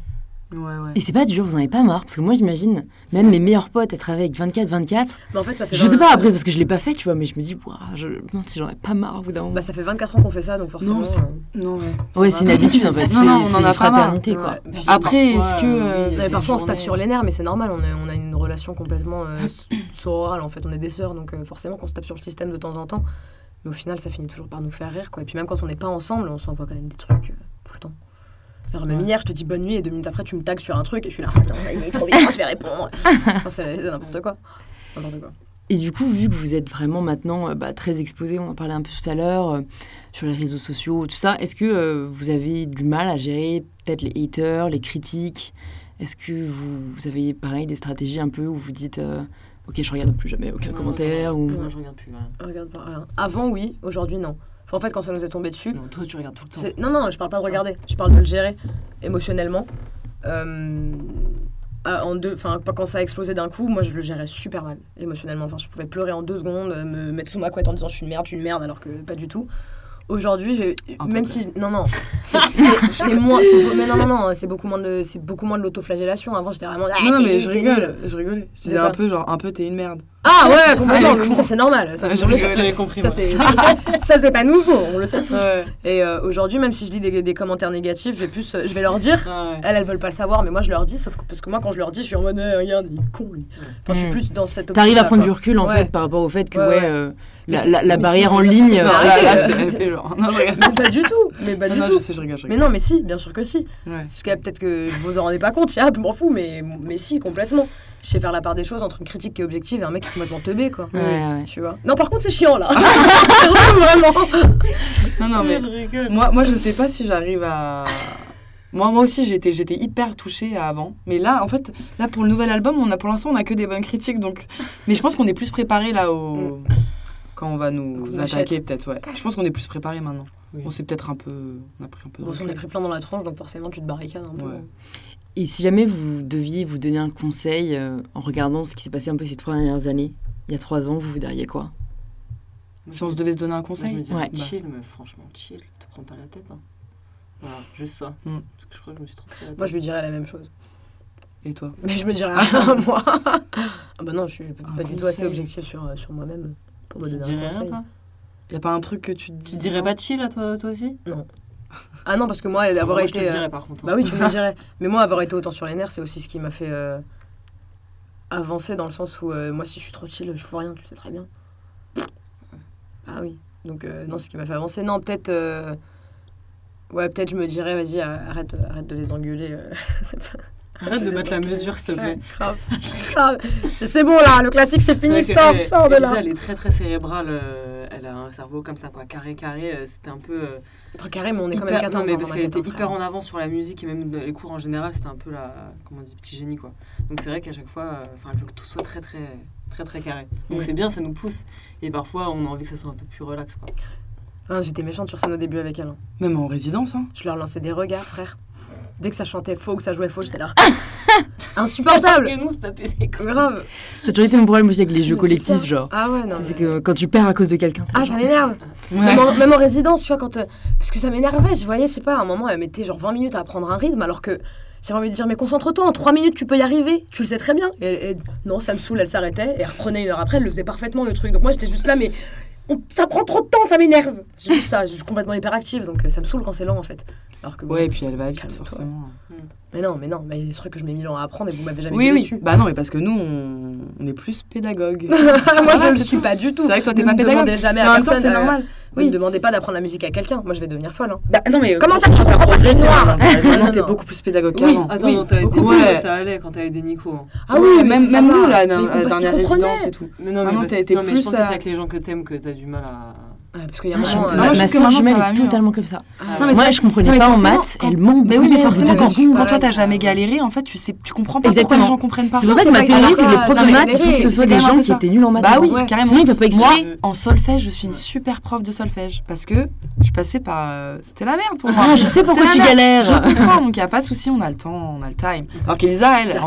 Ouais, ouais. Et c'est pas dur, vous en avez pas marre Parce que moi, j'imagine, même mes meilleurs potes être avec 24-24. Mais en fait, ça fait Je sais pas après, parce que je l'ai pas fait, tu vois, mais je me dis, Ouah, je me demande si j'en ai pas marre au bout d'un moment. Bah, ça fait 24 ans qu'on fait ça, donc forcément. Non, c'est- euh, Non, ouais. c'est une habitude en fait. Non, c'est non, on c'est en une a pas marre. fraternité, quoi. Ouais. Puis Après, est-ce que, euh, oui, parfois on se tape sur les nerfs, mais c'est normal, on, est- on a une relation complètement euh, <laughs> sororale en fait, on est des sœurs, donc euh, forcément qu'on se tape sur le système de temps en temps. Mais au final, ça finit toujours par nous faire rire, quoi. Et puis même quand on n'est pas ensemble, on s'envoie quand même des trucs euh, tout le temps. Genre même hier, je te dis bonne nuit et deux minutes après, tu me tags sur un truc et je suis là, Ah, non, il est trop bien, je vais répondre. <laughs> Enfin, c'est n'importe quoi. N'importe quoi. Et du coup, vu que vous êtes vraiment maintenant euh, bah, très exposé, on en parlait un peu tout à l'heure, euh, sur les réseaux sociaux, tout ça, est-ce que euh, vous avez du mal à gérer peut-être les haters, les critiques? Est-ce que vous, vous avez pareil des stratégies un peu où vous dites Ok, je regarde plus jamais aucun Non, commentaire non, ou... Moi, je regarde plus. rien. Regarde pas rien. Avant, oui, aujourd'hui, non. Enfin, en fait, quand ça nous est tombé dessus, Non, toi, tu regardes tout le temps. Non, non, je parle pas de regarder, je parle de le gérer émotionnellement. Euh, à- en deux, enfin, pas quand ça a explosé d'un coup, moi je le gérais super mal émotionnellement. Enfin, je pouvais pleurer en deux secondes, euh, me mettre sous ma couette en disant je suis une merde, je suis une merde, alors que pas du tout. Aujourd'hui, même si non non, <laughs> c'est moins, <laughs> mais non non non, c'est beaucoup moins de, c'est beaucoup moins de l'autoflagellation. Avant, j'étais vraiment. Ah, Non, non, mais je rigole, je rigolais. Je disais un peu genre, un peu, t'es une merde. Ah ouais, complètement. Ah, mais ça c'est normal. Ça, Ouais, rigole. ça, compris, ça, c'est ça, <laughs> ça, c'est pas nouveau, on le sait tous. Ouais. Et euh, aujourd'hui, même si je lis des, des commentaires négatifs, je vais plus, euh, je vais leur dire. Ah ouais. Elles, elles veulent pas le savoir, mais moi je leur dis, sauf que, parce que moi quand je leur dis, je suis en mode, Eh, regarde, il est con lui. Enfin, je suis Mm. plus dans cette T'arrives à prendre du recul en Ouais. fait par rapport au fait que Ouais, euh, la, barrière si, en ligne. Non, Mais là, arrêtez, là, c'est elle fait genre. Non, je rigole. Pas du tout, mais pas Non, du non, tout. je sais, je rigole, je Mais non, mais si, bien sûr que si. Ouais. Parce que peut-être que vous vous en rendez pas compte, ah, je m'en fous, mais, mais si, complètement. Je sais faire la part des choses entre une critique qui est objective et un mec qui est complètement teubé, quoi. Ouais, ouais. Tu vois Non, par contre, c'est chiant là. <laughs> Vraiment. Non, non, <laughs> mais je moi, moi, je sais pas si j'arrive à. Moi, moi aussi, j'étais, j'étais hyper touchée avant. Mais là, en fait, là, pour le nouvel album, on a, pour l'instant, on a que des bonnes critiques. Donc... Mais je pense qu'on est plus préparé là au. Quand on va nous attaquer, peut-être, ouais. Je pense qu'on est plus préparé maintenant. Oui. On s'est peut-être un peu. On a pris un peu de Bon, on est pris plein dans la tronche, donc forcément, tu te barricades un peu. Ouais. Et si jamais vous deviez vous donner un conseil euh, en regardant ce qui s'est passé un peu ces trois dernières années, il y a trois ans, vous vous diriez quoi? Si on se devait se donner un Moi, je conseil me dirais Ouais. chill, mais franchement, chill. Te prends pas la tête. Hein. Voilà, juste ça. Mm. Parce que je crois que je me suis trop pris la tête. Moi, je lui dirais la même chose. Et toi? Mais je me dirais rien, <laughs> moi. ah bah non, je suis Un pas du tout assez conseil. objectif sur, euh, sur moi-même pour me Tu donner dirais un rien, conseil. toi? Y a pas un truc que tu te dis Tu dirais pas chill à toi, toi aussi? Ah non, parce que moi, avoir Moi, été. Je te euh, dirais par contre. hein. Bah oui, tu me dirais. Mais moi, avoir été autant sur les nerfs, c'est aussi ce qui m'a fait euh, avancer dans le sens où euh, moi, si je suis trop chill, je fais rien, tu sais très bien. Ah oui. Donc, euh, non, c'est ce qui m'a fait avancer. Non, peut-être. Ouais, peut-être je me dirais, vas-y, arrête, arrête de les engueuler. <laughs> c'est pas- Arrête de mettre la mesure, s'il te plaît. Grave. <laughs> grave. C'est c'est bon là, le classique c'est fini, sors, sors de Elisa, là. elle est très très cérébrale. euh, elle a un cerveau comme ça, quoi. Carré, carré. euh, C'était un peu. euh, Enfin, carré, mais on est quand même 14 non, mais ans parce qu'elle était hein, hyper frère. en avance sur la musique et même les cours en général, c'était un peu la. Comment on dit Petit génie, quoi. Donc c'est vrai qu'à chaque fois, euh, enfin, elle veut que tout soit très très très très carré. Donc Ouais. c'est bien, ça nous pousse. Et parfois, on a envie que ça soit un peu plus relax, quoi. Ah, J'étais méchante sur scène au début avec elle. hein. Même en résidence, hein. Je leur lançais des regards, frère. Dès que ça chantait faux que ça jouait faux, j'étais là. <laughs> Insupportable Que nous, se taper des coups. Grave Ça a toujours été mon problème aussi avec les jeux Mais collectifs, genre. Ah ouais, non. C'est mais- que quand tu perds à cause de quelqu'un. Ah, genre, ça m'énerve <laughs> Ouais. même, en, même en résidence, tu vois, quand. euh, parce que ça m'énervait, je voyais, je sais pas, à un moment, elle mettait genre 20 minutes à apprendre un rythme, alors que j'avais envie de dire, mais concentre-toi, en 3 minutes, tu peux y arriver, tu le sais très bien. Et, non, ça me saoule, elle s'arrêtait, et elle reprenait une heure après, elle le faisait parfaitement, le truc. Donc moi, j'étais juste là, mais on- ça prend trop de temps, ça m'énerve. C'est juste ça, je suis complètement hyperactive, donc euh, ça me saule quand c'est lent, en fait. Alors que bon, Ouais, et puis elle va vite, forcément. Mais non, mais non, mais il y a des trucs que je mets mille ans à apprendre et vous m'avez jamais Oui, oui. dessus. Bah non, mais parce que nous, on, on est plus pédagogue. <laughs> moi, Voilà, je le c'est suis tout. pas du tout. C'est vrai que toi, t'es Ne pas me pédagogue. demandez jamais Mais à personne. c'est euh, normal. Ne Oui. me demandez pas d'apprendre la musique à quelqu'un. Moi, je vais devenir folle. hein. Bah, non, mais Comment ça, tu comprends pas, c'est noir Maintenant, Non, t'es non. beaucoup plus pédagogue Oui. qu'avant. Attends, Oui, non, t'as été beaucoup. ouais. Ça allait quand t'as aidé Nico. hein. Ah oui, même, nous, là, dernière résidence et tout. Mais non, mais, non, je pense que euh, c'est avec les gens que t'aimes que t'as du mal à. Parce qu'il y a Ah, un moment. euh, moi, ma jumelle est mieux, hein. totalement comme ça. ah, Non, mais Moi, je comprenais non, mais pas en maths, quand- elle ment. Mais oui, mais forcément, quand, secondes. quand toi, t'as jamais galéré, en fait, tu sais, tu comprends pas pourquoi Exactement. les gens comprennent pas. C'est pour ça que ma pas théorie, c'est que les profs de maths, il galéré, faut que ce soit des gens qui étaient nuls en maths. Bah oui, carrément. Sinon, ils peuvent pas Moi, expliquer. en solfège, je suis une super prof de solfège parce que je passais par. euh, C'était la merde pour moi. Ah, je sais pourquoi tu merde. Je galères. comprends, donc il n'y a pas de souci, on a le temps, on a le time. Alors qu'Elisa, elle,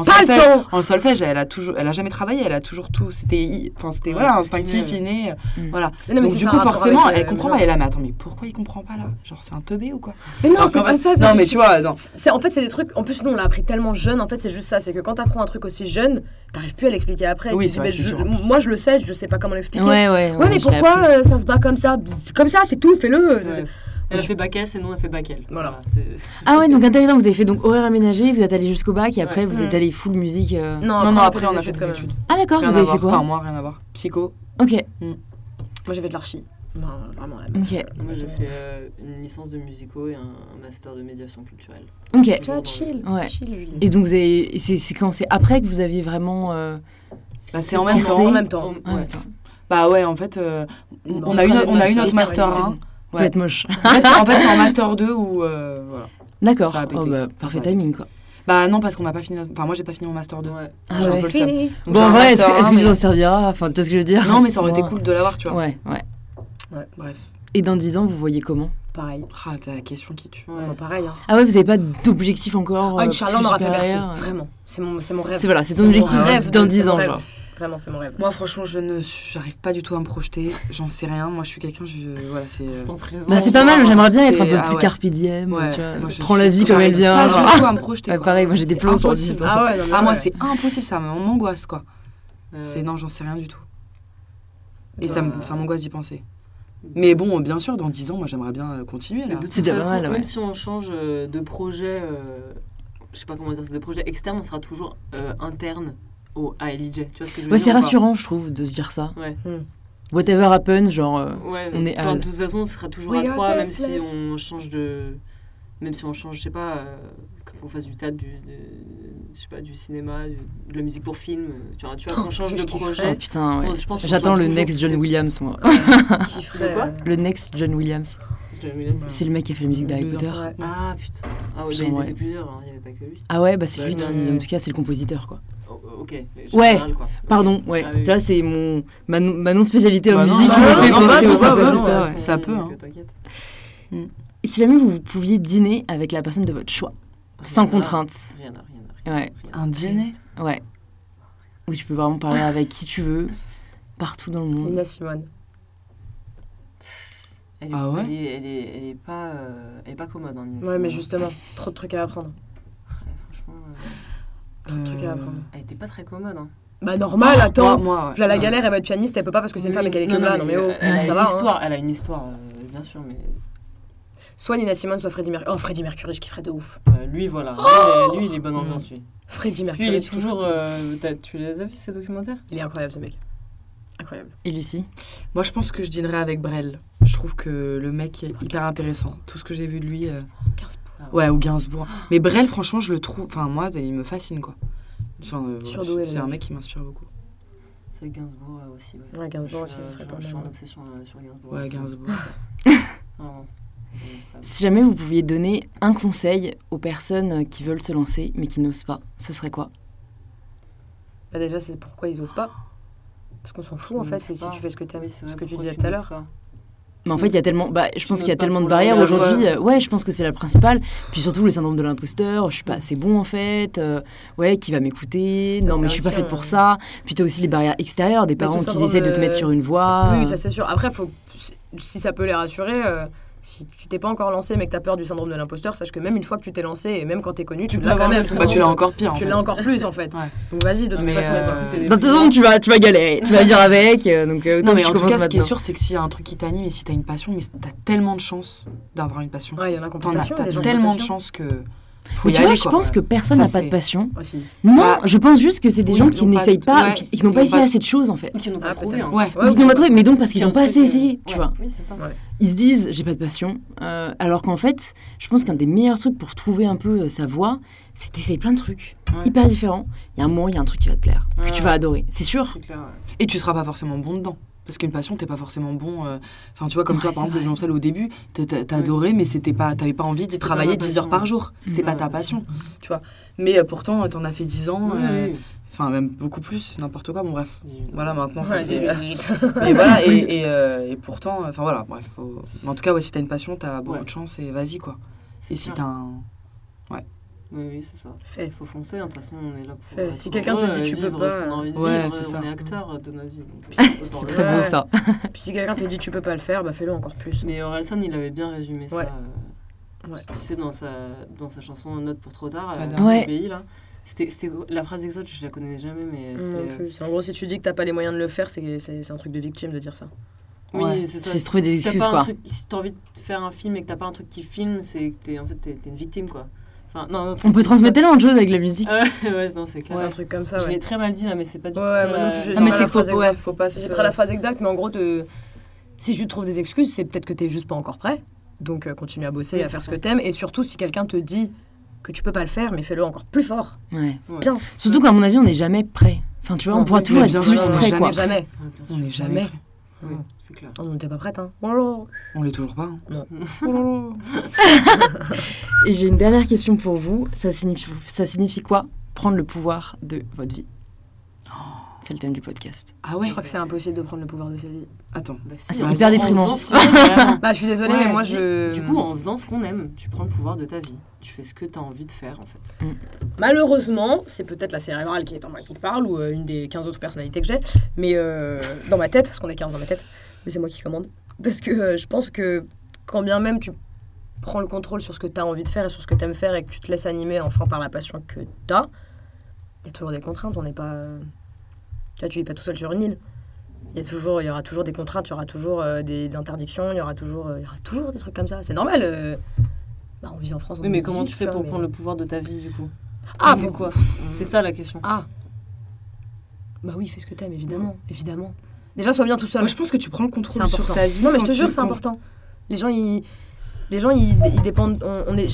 en solfège, elle a toujours, elle a jamais travaillé, elle a toujours tout. C'était, i- enfin, c'était voilà, instinctif, inné, inné, Mm. voilà. Du coup, forcément, avec, elle euh, comprend pas. Elle est là, mais attends, mais pourquoi il comprend pas là? Genre, c'est un teubé ou quoi? Mais non, c'est pas ça. c'est Non, mais tu vois, non. C'est- En fait, c'est des trucs. En plus, nous, on l'a appris tellement jeune. En fait, c'est juste ça. C'est que quand t'apprends un truc aussi jeune, t'arrives plus à l'expliquer après. Oui. Moi, je le sais, je sais pas comment l'expliquer. Ouais, ouais. Ouais, mais pourquoi euh, ça se bat comme ça? C'est comme ça, c'est tout, fais-le. Elle a fait bac S et nous on a fait bac L. Voilà. <laughs> Ah ouais, donc intéressant, vous avez fait donc horaire aménagé, vous êtes allé jusqu'au bac et après Ouais. vous êtes Mm. allé full musique. euh. Non, Non, non, a après, on a fait des études. Ah d'accord, vous avez fait quoi? Enfin, moi, rien à voir. Psycho. Ok, Moi, j'ai fait de l'archi. Non, vraiment. la ok, Moi j'ai fait euh, une licence de musico et un, un master de médiation culturelle. ok. Tu vois, chill. Ouais. Chill. Et donc vous avez, c'est c'est quand? C'est après que vous aviez vraiment. euh, Bah, c'est en même temps. En même temps. Ah, ouais. Bah ouais, en fait, euh, on, on a on a eu notre master hyper 1. vous Ouais. êtes moche. En fait, c'est- en fait, c'est en master 2 où. euh, voilà. D'accord. Ça a pété. Oh, bah, parfait Ça a timing quoi. Bah non, parce qu'on n'a pas fini. Enfin, moi, j'ai pas fini mon master 2. Ouais. Ah ouais. Fini. Donc, Bon, vrai, est-ce que, est-ce 1, que mais- ça en servira? Enfin, tu vois ce que je veux dire? Non, mais ça aurait été cool de l'avoir, tu vois. Ouais, ouais. Bref. Et dans 10 ans, vous voyez comment Pareil. Ah, t'as la question qui tue. Ouais. Pareil. Hein. Ah ouais, vous avez pas d'objectif encore Ah, euh, Inch'Allah, on aura fait Bercy. euh. Vraiment. C'est mon, c'est mon rêve. C'est voilà, c'est ton mon objectif rêve dans de- 10 c'est mon ans, rêve. genre. Vraiment, c'est mon rêve. Moi, franchement, je ne j'arrive pas du tout à me projeter. J'en sais rien. Moi, je suis quelqu'un, je. Voilà, c'est. euh, C'est en présent. Bah, c'est pas mal, j'aimerais bien être un peu ah plus ouais. carpe diem. Ouais, tu vois, moi, je prends suis- la vie comme elle vient. Pas genre. du tout à me <laughs> projeter. Pareil, moi, j'ai des plans sur impossible. 10 ans. Ah ouais, Ah, moi, c'est impossible, ça m'angoisse, quoi. C'est non, j'en sais rien du tout. Et Bah, ça m'angoisse d'y penser. Mais bon, bien sûr, dans 10 ans, moi, j'aimerais bien euh, continuer, là. de toute C'est déjà pas façon, mal, ouais. même si on change euh, de projet, euh, je sais pas comment dire, de projet externe, on sera toujours euh, interne au, à LIJ. Tu vois ce que je veux Ouais, dire c'est rassurant, je trouve, de se dire ça. Ouais. Whatever happens, genre. euh, Ouais, On est enfin, à- de toute façon, ce sera toujours We à are trois, même si on change de. Même si on change, je sais pas, euh, qu'on fasse du théâtre, du, de- je sais pas, du cinéma, du- de la musique pour film, euh, tu vois, tu vois qu'on change de projet. Oh putain, ouais. Oh, J'attends le toujours <laughs> next John Williams, moi. Kifferais, De quoi euh, Le next John Williams. C'est le mec qui a fait la musique d'Harry. Potter. ouais. Ah putain. Ah ouais, Putain, bah, ils ouais. étaient plusieurs, hein, il n'y avait pas que lui. Ah ouais, bah c'est Ouais, lui qui. En tout cas, c'est le compositeur, quoi. Oh, oh, ok. Ouais, général, quoi. Ok. Pardon, ouais. Ah oui, Tu vois, c'est mon ma, non- ma non-spécialité en Bah non, musique qui bah non, bah. Ça peut, hein. euh. Et si jamais vous pouviez dîner avec la personne de votre choix, sans Rien à- contrainte. Ouais, Un dîner ouais. Où tu peux vraiment parler avec qui tu veux, partout dans le monde. Nina Simone. Elle est, Ah ouais elle est, elle est, elle est pas, euh, elle est pas commode. Hein, Nina Ouais, mais justement, trop de trucs à apprendre. Ouais, franchement, euh, Trop de trucs à Euh, apprendre. elle était pas très commode. Hein. Bah normal, attends. Moi, moi, ouais. Là, la galère, elle va être pianiste, elle peut pas parce que c'est une femme et qu'elle est que là. Non mais oh, elle, a ça une va. hein. histoire, elle a une histoire, euh, bien sûr, mais Soit Nina Simone, soit Freddie Mercury. Oh, Freddie Mercury, je kifferais de ouf. euh, lui, voilà. Lui, il est- lui, il est bonne ambiance, lui. Freddie Lui, Mercury. il est toujours. euh, t'as- tu les as vus, ces documentaires? Il est incroyable ce mec. Incroyable. Et Lucie? Moi, je pense que je dînerais avec Brel. Je trouve que le mec est hyper intéressant. Tout ce que j'ai vu de lui. euh, 15 points. Ouais, ou Gainsbourg. Mais Brel, franchement, je le trouve. Enfin, moi, il me fascine, quoi. Enfin, euh, c'est un mec. qui m'inspire beaucoup. C'est Gainsbourg euh, aussi, ouais. Ouais, Gainsbourg Je aussi, ce serait euh, pas Je suis mal. en obsession euh, sur Gainsbourg. Ouais. Gainsbourg. <laughs> Si jamais vous pouviez donner un conseil aux personnes qui veulent se lancer mais qui n'osent pas, ce serait quoi? Bah déjà, c'est pourquoi ils osent pas. Parce qu'on s'en fout en fait, n'osent si tu fais ce que Oui, ce tu disais tout à l'heure. Mais en fait, il y a tellement, bah, je pense qu'il y a tellement de barrières aujourd'hui. ouais. euh, Ouais, je pense que c'est la principale. Puis surtout le syndrome de l'imposteur. Je suis pas assez bon en fait. euh, ouais, qui va m'écouter Non, mais je suis pas faite pour ça. Puis t'as aussi les barrières extérieures, des parents qui essaient de te mettre sur une voie. Oui, oui, ça c'est sûr. Après, faut, si ça peut les rassurer, euh, si tu t'es pas encore lancé mais que t'as peur du syndrome de l'imposteur, sache que même une fois que tu t'es lancé et même quand t'es connu, tu, Tu peux l'as quand même. Bah, tu l'as encore pire, en Tu l'as encore plus en fait. <laughs> Ouais. Donc vas-y, de toute Mais, façon. euh, Dans toute façon, tu vas, tu vas galérer. Tu vas vivre avec. euh, donc, euh, Non, mais que en tu tout cas, ce qui est sûr, c'est que s'il y a un truc qui t'anime et si t'as une passion, mais t'as tellement de chance d'avoir une passion. Ouais, il y en a as t'as tellement de chance que. Faut Mais y tu vois, aller, je pense que personne n'a pas de passion. Si. Non, Bah, je pense juste que c'est des oui, gens qui n'essayent pas, ouais, puis- et qui n'ont pas essayé assez de choses en fait. Qui n'ont pas trouvé. n'ont pas trouvé, mais donc parce qu'ils Qui n'ont ont pas assez essayé, tu vois. Ils se disent, j'ai pas de passion. euh, alors qu'en fait, je pense qu'un des meilleurs trucs pour trouver un peu euh, sa voie, c'est d'essayer plein de trucs Ouais. hyper différents. Il y a un moment, il y a un truc qui va te plaire, que tu vas adorer, c'est sûr. C'est clair. ouais. Et tu seras pas forcément bon dedans. Parce qu'une passion, t'es pas forcément bon. euh, Enfin, tu vois, comme Ouais, toi, par exemple, le violoncelle au début, t'as adoré, mais c'était pas, t'avais pas envie d'y travailler ma 10 heures par jour. C'était Ouais, pas ta passion, tu vois. Mais euh, pourtant, t'en as fait 10 ans, euh, enfin, même beaucoup plus, n'importe quoi. Bon, bref. Voilà, maintenant, ça Ouais, fait. 18, 18. <laughs> et voilà, et, <laughs> euh, pourtant, enfin voilà, bref. en tout cas, ouais, si t'as une passion, t'as beaucoup Ouais. de chance et vas-y, quoi. Et si t'as un. Oui, oui, c'est ça. Il faut foncer, hein, de toute façon, on est là pour. Fais. être Si quelqu'un te dit euh, tu peux vivre pas, ce qu'on a envie de ouais, vivre, c'est on ça. est acteur de notre vie. <laughs> C'est très beau ça. <laughs> Puis si quelqu'un te dit tu peux pas le faire, bah fais-le encore plus. Mais Orelsan, il avait bien résumé ça. Ouais. euh. Tu sais, dans sa, dans sa chanson Note pour trop tard, La euh. Ouais. pays, là. C'était, c'était- la phrase exacte, je la connais jamais, mais c'est. Euh, En gros, si tu dis que t'as pas les moyens de le faire, c'est c'est- c'est un truc de victime de dire ça. Oui, Ouais. c'est ça. C'est se trouver des Si t'as excuses, quoi. truc- si t'as envie de faire un film et que t'as pas un truc qui filme, c'est que t'es, en fait, une victime, quoi. Enfin, non, non, On peut transmettre tellement de choses avec la musique. Ouais, <laughs> ouais, non, c'est clair. Un truc comme ça, Je l'ai ouais. très mal dit là, mais c'est pas du Ouais, tout. ouais, moi non plus, j'ai mais pas c'est phrase ouais, faut pas J'ai pas la phrase exacte, mais en gros, te- si tu trouves des excuses, c'est peut-être que t'es juste pas encore prêt. Donc euh, continue à bosser, Oui, à faire ce que t'aimes. Et surtout, si quelqu'un te dit que tu peux pas le faire, mais fais-le encore plus fort. Ouais. Ouais. Bien. Surtout qu'à mon avis, on n'est jamais prêt. Enfin, tu vois, Non, on pourra toujours être plus on prêt, jamais quoi. Jamais. Ouais, bien sûr. On n'est jamais. Oui, c'est clair. Oh, on n'était pas prête, hein. Oh. On l'est toujours pas. hein. Non. <laughs> Oh. <laughs> Et j'ai une dernière question pour vous. Ça signifie, ça signifie quoi prendre le pouvoir de votre vie? C'est le thème du podcast. Ah ouais Je crois que c'est impossible de prendre le pouvoir de sa vie. Attends. Bah, si, Ah, c'est hyper déprimant. <laughs> Bah, je suis désolée, Ouais, mais moi, je. Du coup, en faisant ce qu'on aime, tu prends le pouvoir de ta vie. Tu fais ce que tu as envie de faire, en fait. Malheureusement, c'est peut-être la cérébrale qui est en moi qui parle ou euh, une des 15 autres personnalités que j'ai, mais euh, dans ma tête, parce qu'on est 15 dans ma tête, mais c'est moi qui commande. Parce que euh, je pense que quand bien même tu prends le contrôle sur ce que tu as envie de faire et sur ce que tu aimes faire et que tu te laisses animer enfin par la passion que tu as, il y a toujours des contraintes. On n'est pas. euh, Tu vois, tu vis pas tout seul sur une île. Il y, a toujours, il y aura toujours des contraintes, il y aura toujours euh, des, des interdictions, il y aura toujours, euh, il y aura toujours des trucs comme ça. C'est normal. euh. Bah, on vit en France. on Oui, mais comment tu fais pour mais- prendre le pouvoir de ta vie, du coup? Ah, c'est bon. quoi? <laughs> C'est ça la question. Ah Bah oui, fais ce que t'aimes, évidemment, évidemment. Déjà, sois bien tout seul. Moi, je pense que tu prends le contrôle sur ta vie. non, mais je te jure, c'est important. Les gens, ils, les gens, ils, ils dépendent. On, on est,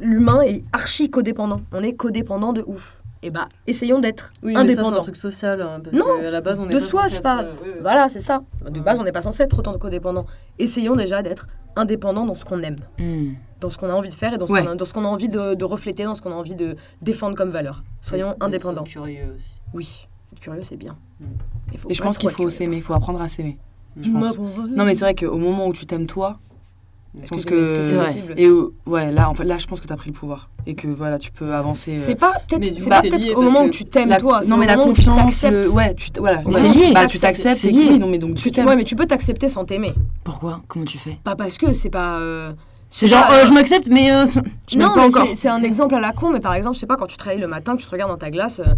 l'humain est archi codépendant. On est codépendant de ouf. Et bah, essayons d'être Oui, mais ça, c'est indépendant. un truc social. hein, parce Non, que à la base, on est de pas soi, je parle. euh, oui, oui. Voilà, c'est ça. De Ouais. base, on n'est pas censé être autant de codépendant. Essayons déjà d'être indépendant dans ce qu'on aime, Hmm. dans ce qu'on a envie de faire et dans ce Ouais. qu'on a, dans ce qu'on a envie de, de refléter, dans ce qu'on a envie de défendre comme valeur. Soyons indépendants. curieux aussi. Oui, être curieux, c'est bien. Mm. Faut Et je pense qu'il faut s'aimer, il faut apprendre à s'aimer. Je Mm. pense. Non, mais c'est vrai qu'au moment où tu t'aimes toi, je pense Est-ce que. C'est possible Et euh, ouais, là, en fait, là, je pense que t'as pris le pouvoir. Et que voilà, tu peux avancer. euh, C'est pas Mais peut-être du c'est pas lié au moment que où tu t'aimes toi. c'est Non, mais la tu confiance, le. Ouais, tu voilà. Mais Ouais. c'est lié. Bah, tu t'acceptes C'est lié. non, mais donc tu tu vois, mais tu peux t'accepter sans t'aimer. Pourquoi? Comment tu fais? Pas parce que c'est pas. euh, C'est genre, pas, euh, je m'accepte, mais euh, je non, pas encore. c'est- un exemple à la con, mais par exemple, je sais pas, quand tu travailles le matin, que tu te regardes dans ta glace, euh,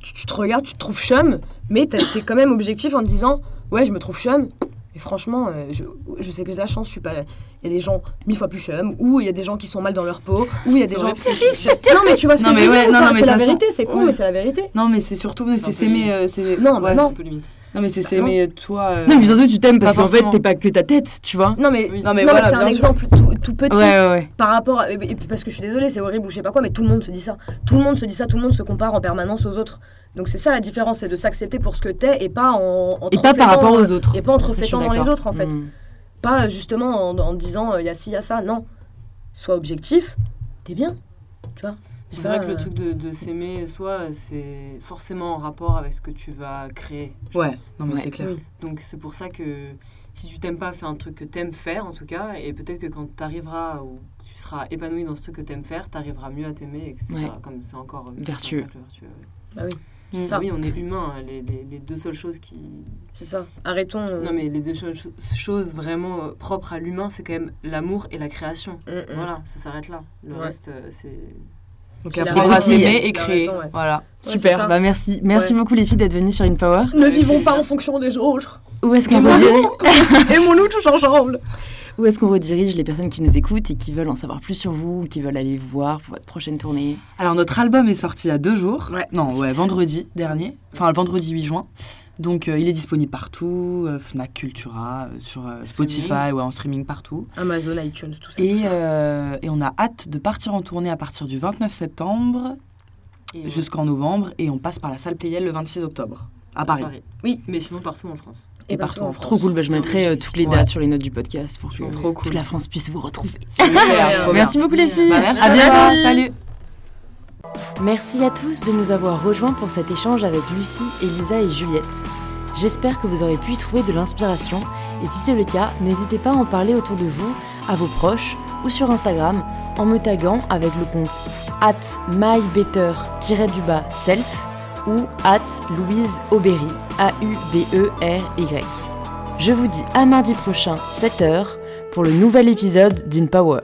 tu, tu te regardes, tu te trouves chum, mais t'es quand même objectif en te disant ouais, je me trouve chum. Et franchement, euh, je, je sais que j'ai de la chance, je suis pas. Il y a des gens mille fois plus chum, ou il y a des gens qui sont mal dans leur peau, ou il y a des C'est gens. que Non, mais tu vois ce Non, que je veux dire C'est la vérité, c'est con, ouais. mais c'est la vérité. Non, mais c'est surtout, C'est s'aimer. euh, c'est- Non, bah ouais. non. un peu limite. Non, mais c'est s'aimer toi. euh, Non, mais surtout, tu t'aimes parce qu'en fait, t'es pas que ta tête, tu vois. Non, mais, Oui. Non, mais non, mais voilà, c'est un sûr. exemple tout, tout petit. Ouais, ouais, par rapport à- et puis parce que je suis désolée c'est horrible ou je sais pas quoi mais tout le monde se dit ça tout le monde se dit ça tout le monde se compare en permanence aux autres donc c'est ça la différence c'est de s'accepter pour ce que t'es et pas en, en Et te pas par reflétant, rapport euh, aux autres. et pas en te dans les autres en fait Mm. pas euh, justement en, en disant il y a ci il y a ça non sois objectif t'es bien tu vois? C'est vrai que le euh, truc de, de s'aimer soi, c'est forcément en rapport avec ce que tu vas créer. je Ouais, pense. non, mais Ouais. c'est clair. oui. Donc c'est pour ça que si tu t'aimes pas, fais un truc que t'aimes faire en tout cas, et peut-être que quand t'arriveras ou tu seras épanoui dans ce truc que t'aimes faire, t'arriveras mieux à t'aimer, etc. Ouais. Comme c'est encore euh, Vertueux. un cercle vertueux, ouais. bah oui Mm. ça Oui, on est humain. hein, Les, les- les deux seules choses qui. c'est ça arrêtons euh, Non, mais les deux cho- choses vraiment euh, propres à l'humain, c'est quand même l'amour et la création. mm, mm. Voilà, ça s'arrête là. Le Ouais. reste, euh, c'est. Donc Il a apprendre à s'aimer et créer. raison, ouais. Voilà. Ouais, Super, bah merci. Merci Ouais. beaucoup les filles d'être venues sur InPower. ne Avec vivons pas en fonction des autres Où est-ce qu'on redirige, aimons-nous tous ensemble où est-ce qu'on redirige les personnes qui nous écoutent et qui veulent en savoir plus sur vous, ou qui veulent aller vous voir pour votre prochaine tournée? Alors, notre album est sorti il y a deux jours. Ouais. Non, ouais, vendredi dernier. Enfin, le vendredi 8 juin. Donc, euh, il est disponible partout. euh, Fnac, Cultura, euh, sur Spotify, ouais, en streaming partout. Amazon iTunes tout ça, tout Et, ça. et on a hâte de partir en tournée à partir du 29 septembre jusqu'en novembre. Et on passe par la salle Playel le 26 octobre, à Paris. Oui. Mais sinon, partout en France. Et partout en France. Trop cool, bah, je mettrai euh, toutes les Ouais. dates sur les notes du podcast pour que Trop cool. toute la France puisse vous retrouver. Super, trop bien. Merci beaucoup les filles. Bah, merci à à bientôt. toi. Salut. Merci à tous de nous avoir rejoints pour cet échange avec Lucie, Elisa et Juliette. J'espère que vous aurez pu y trouver de l'inspiration et si c'est le cas, n'hésitez pas à en parler autour de vous, à vos proches ou sur Instagram en me taguant avec le compte at mybetter-self ou at Louise Aubéry, A-U-B-E-R-Y. Je vous dis à mardi prochain, 7h, pour le nouvel épisode d'InPower.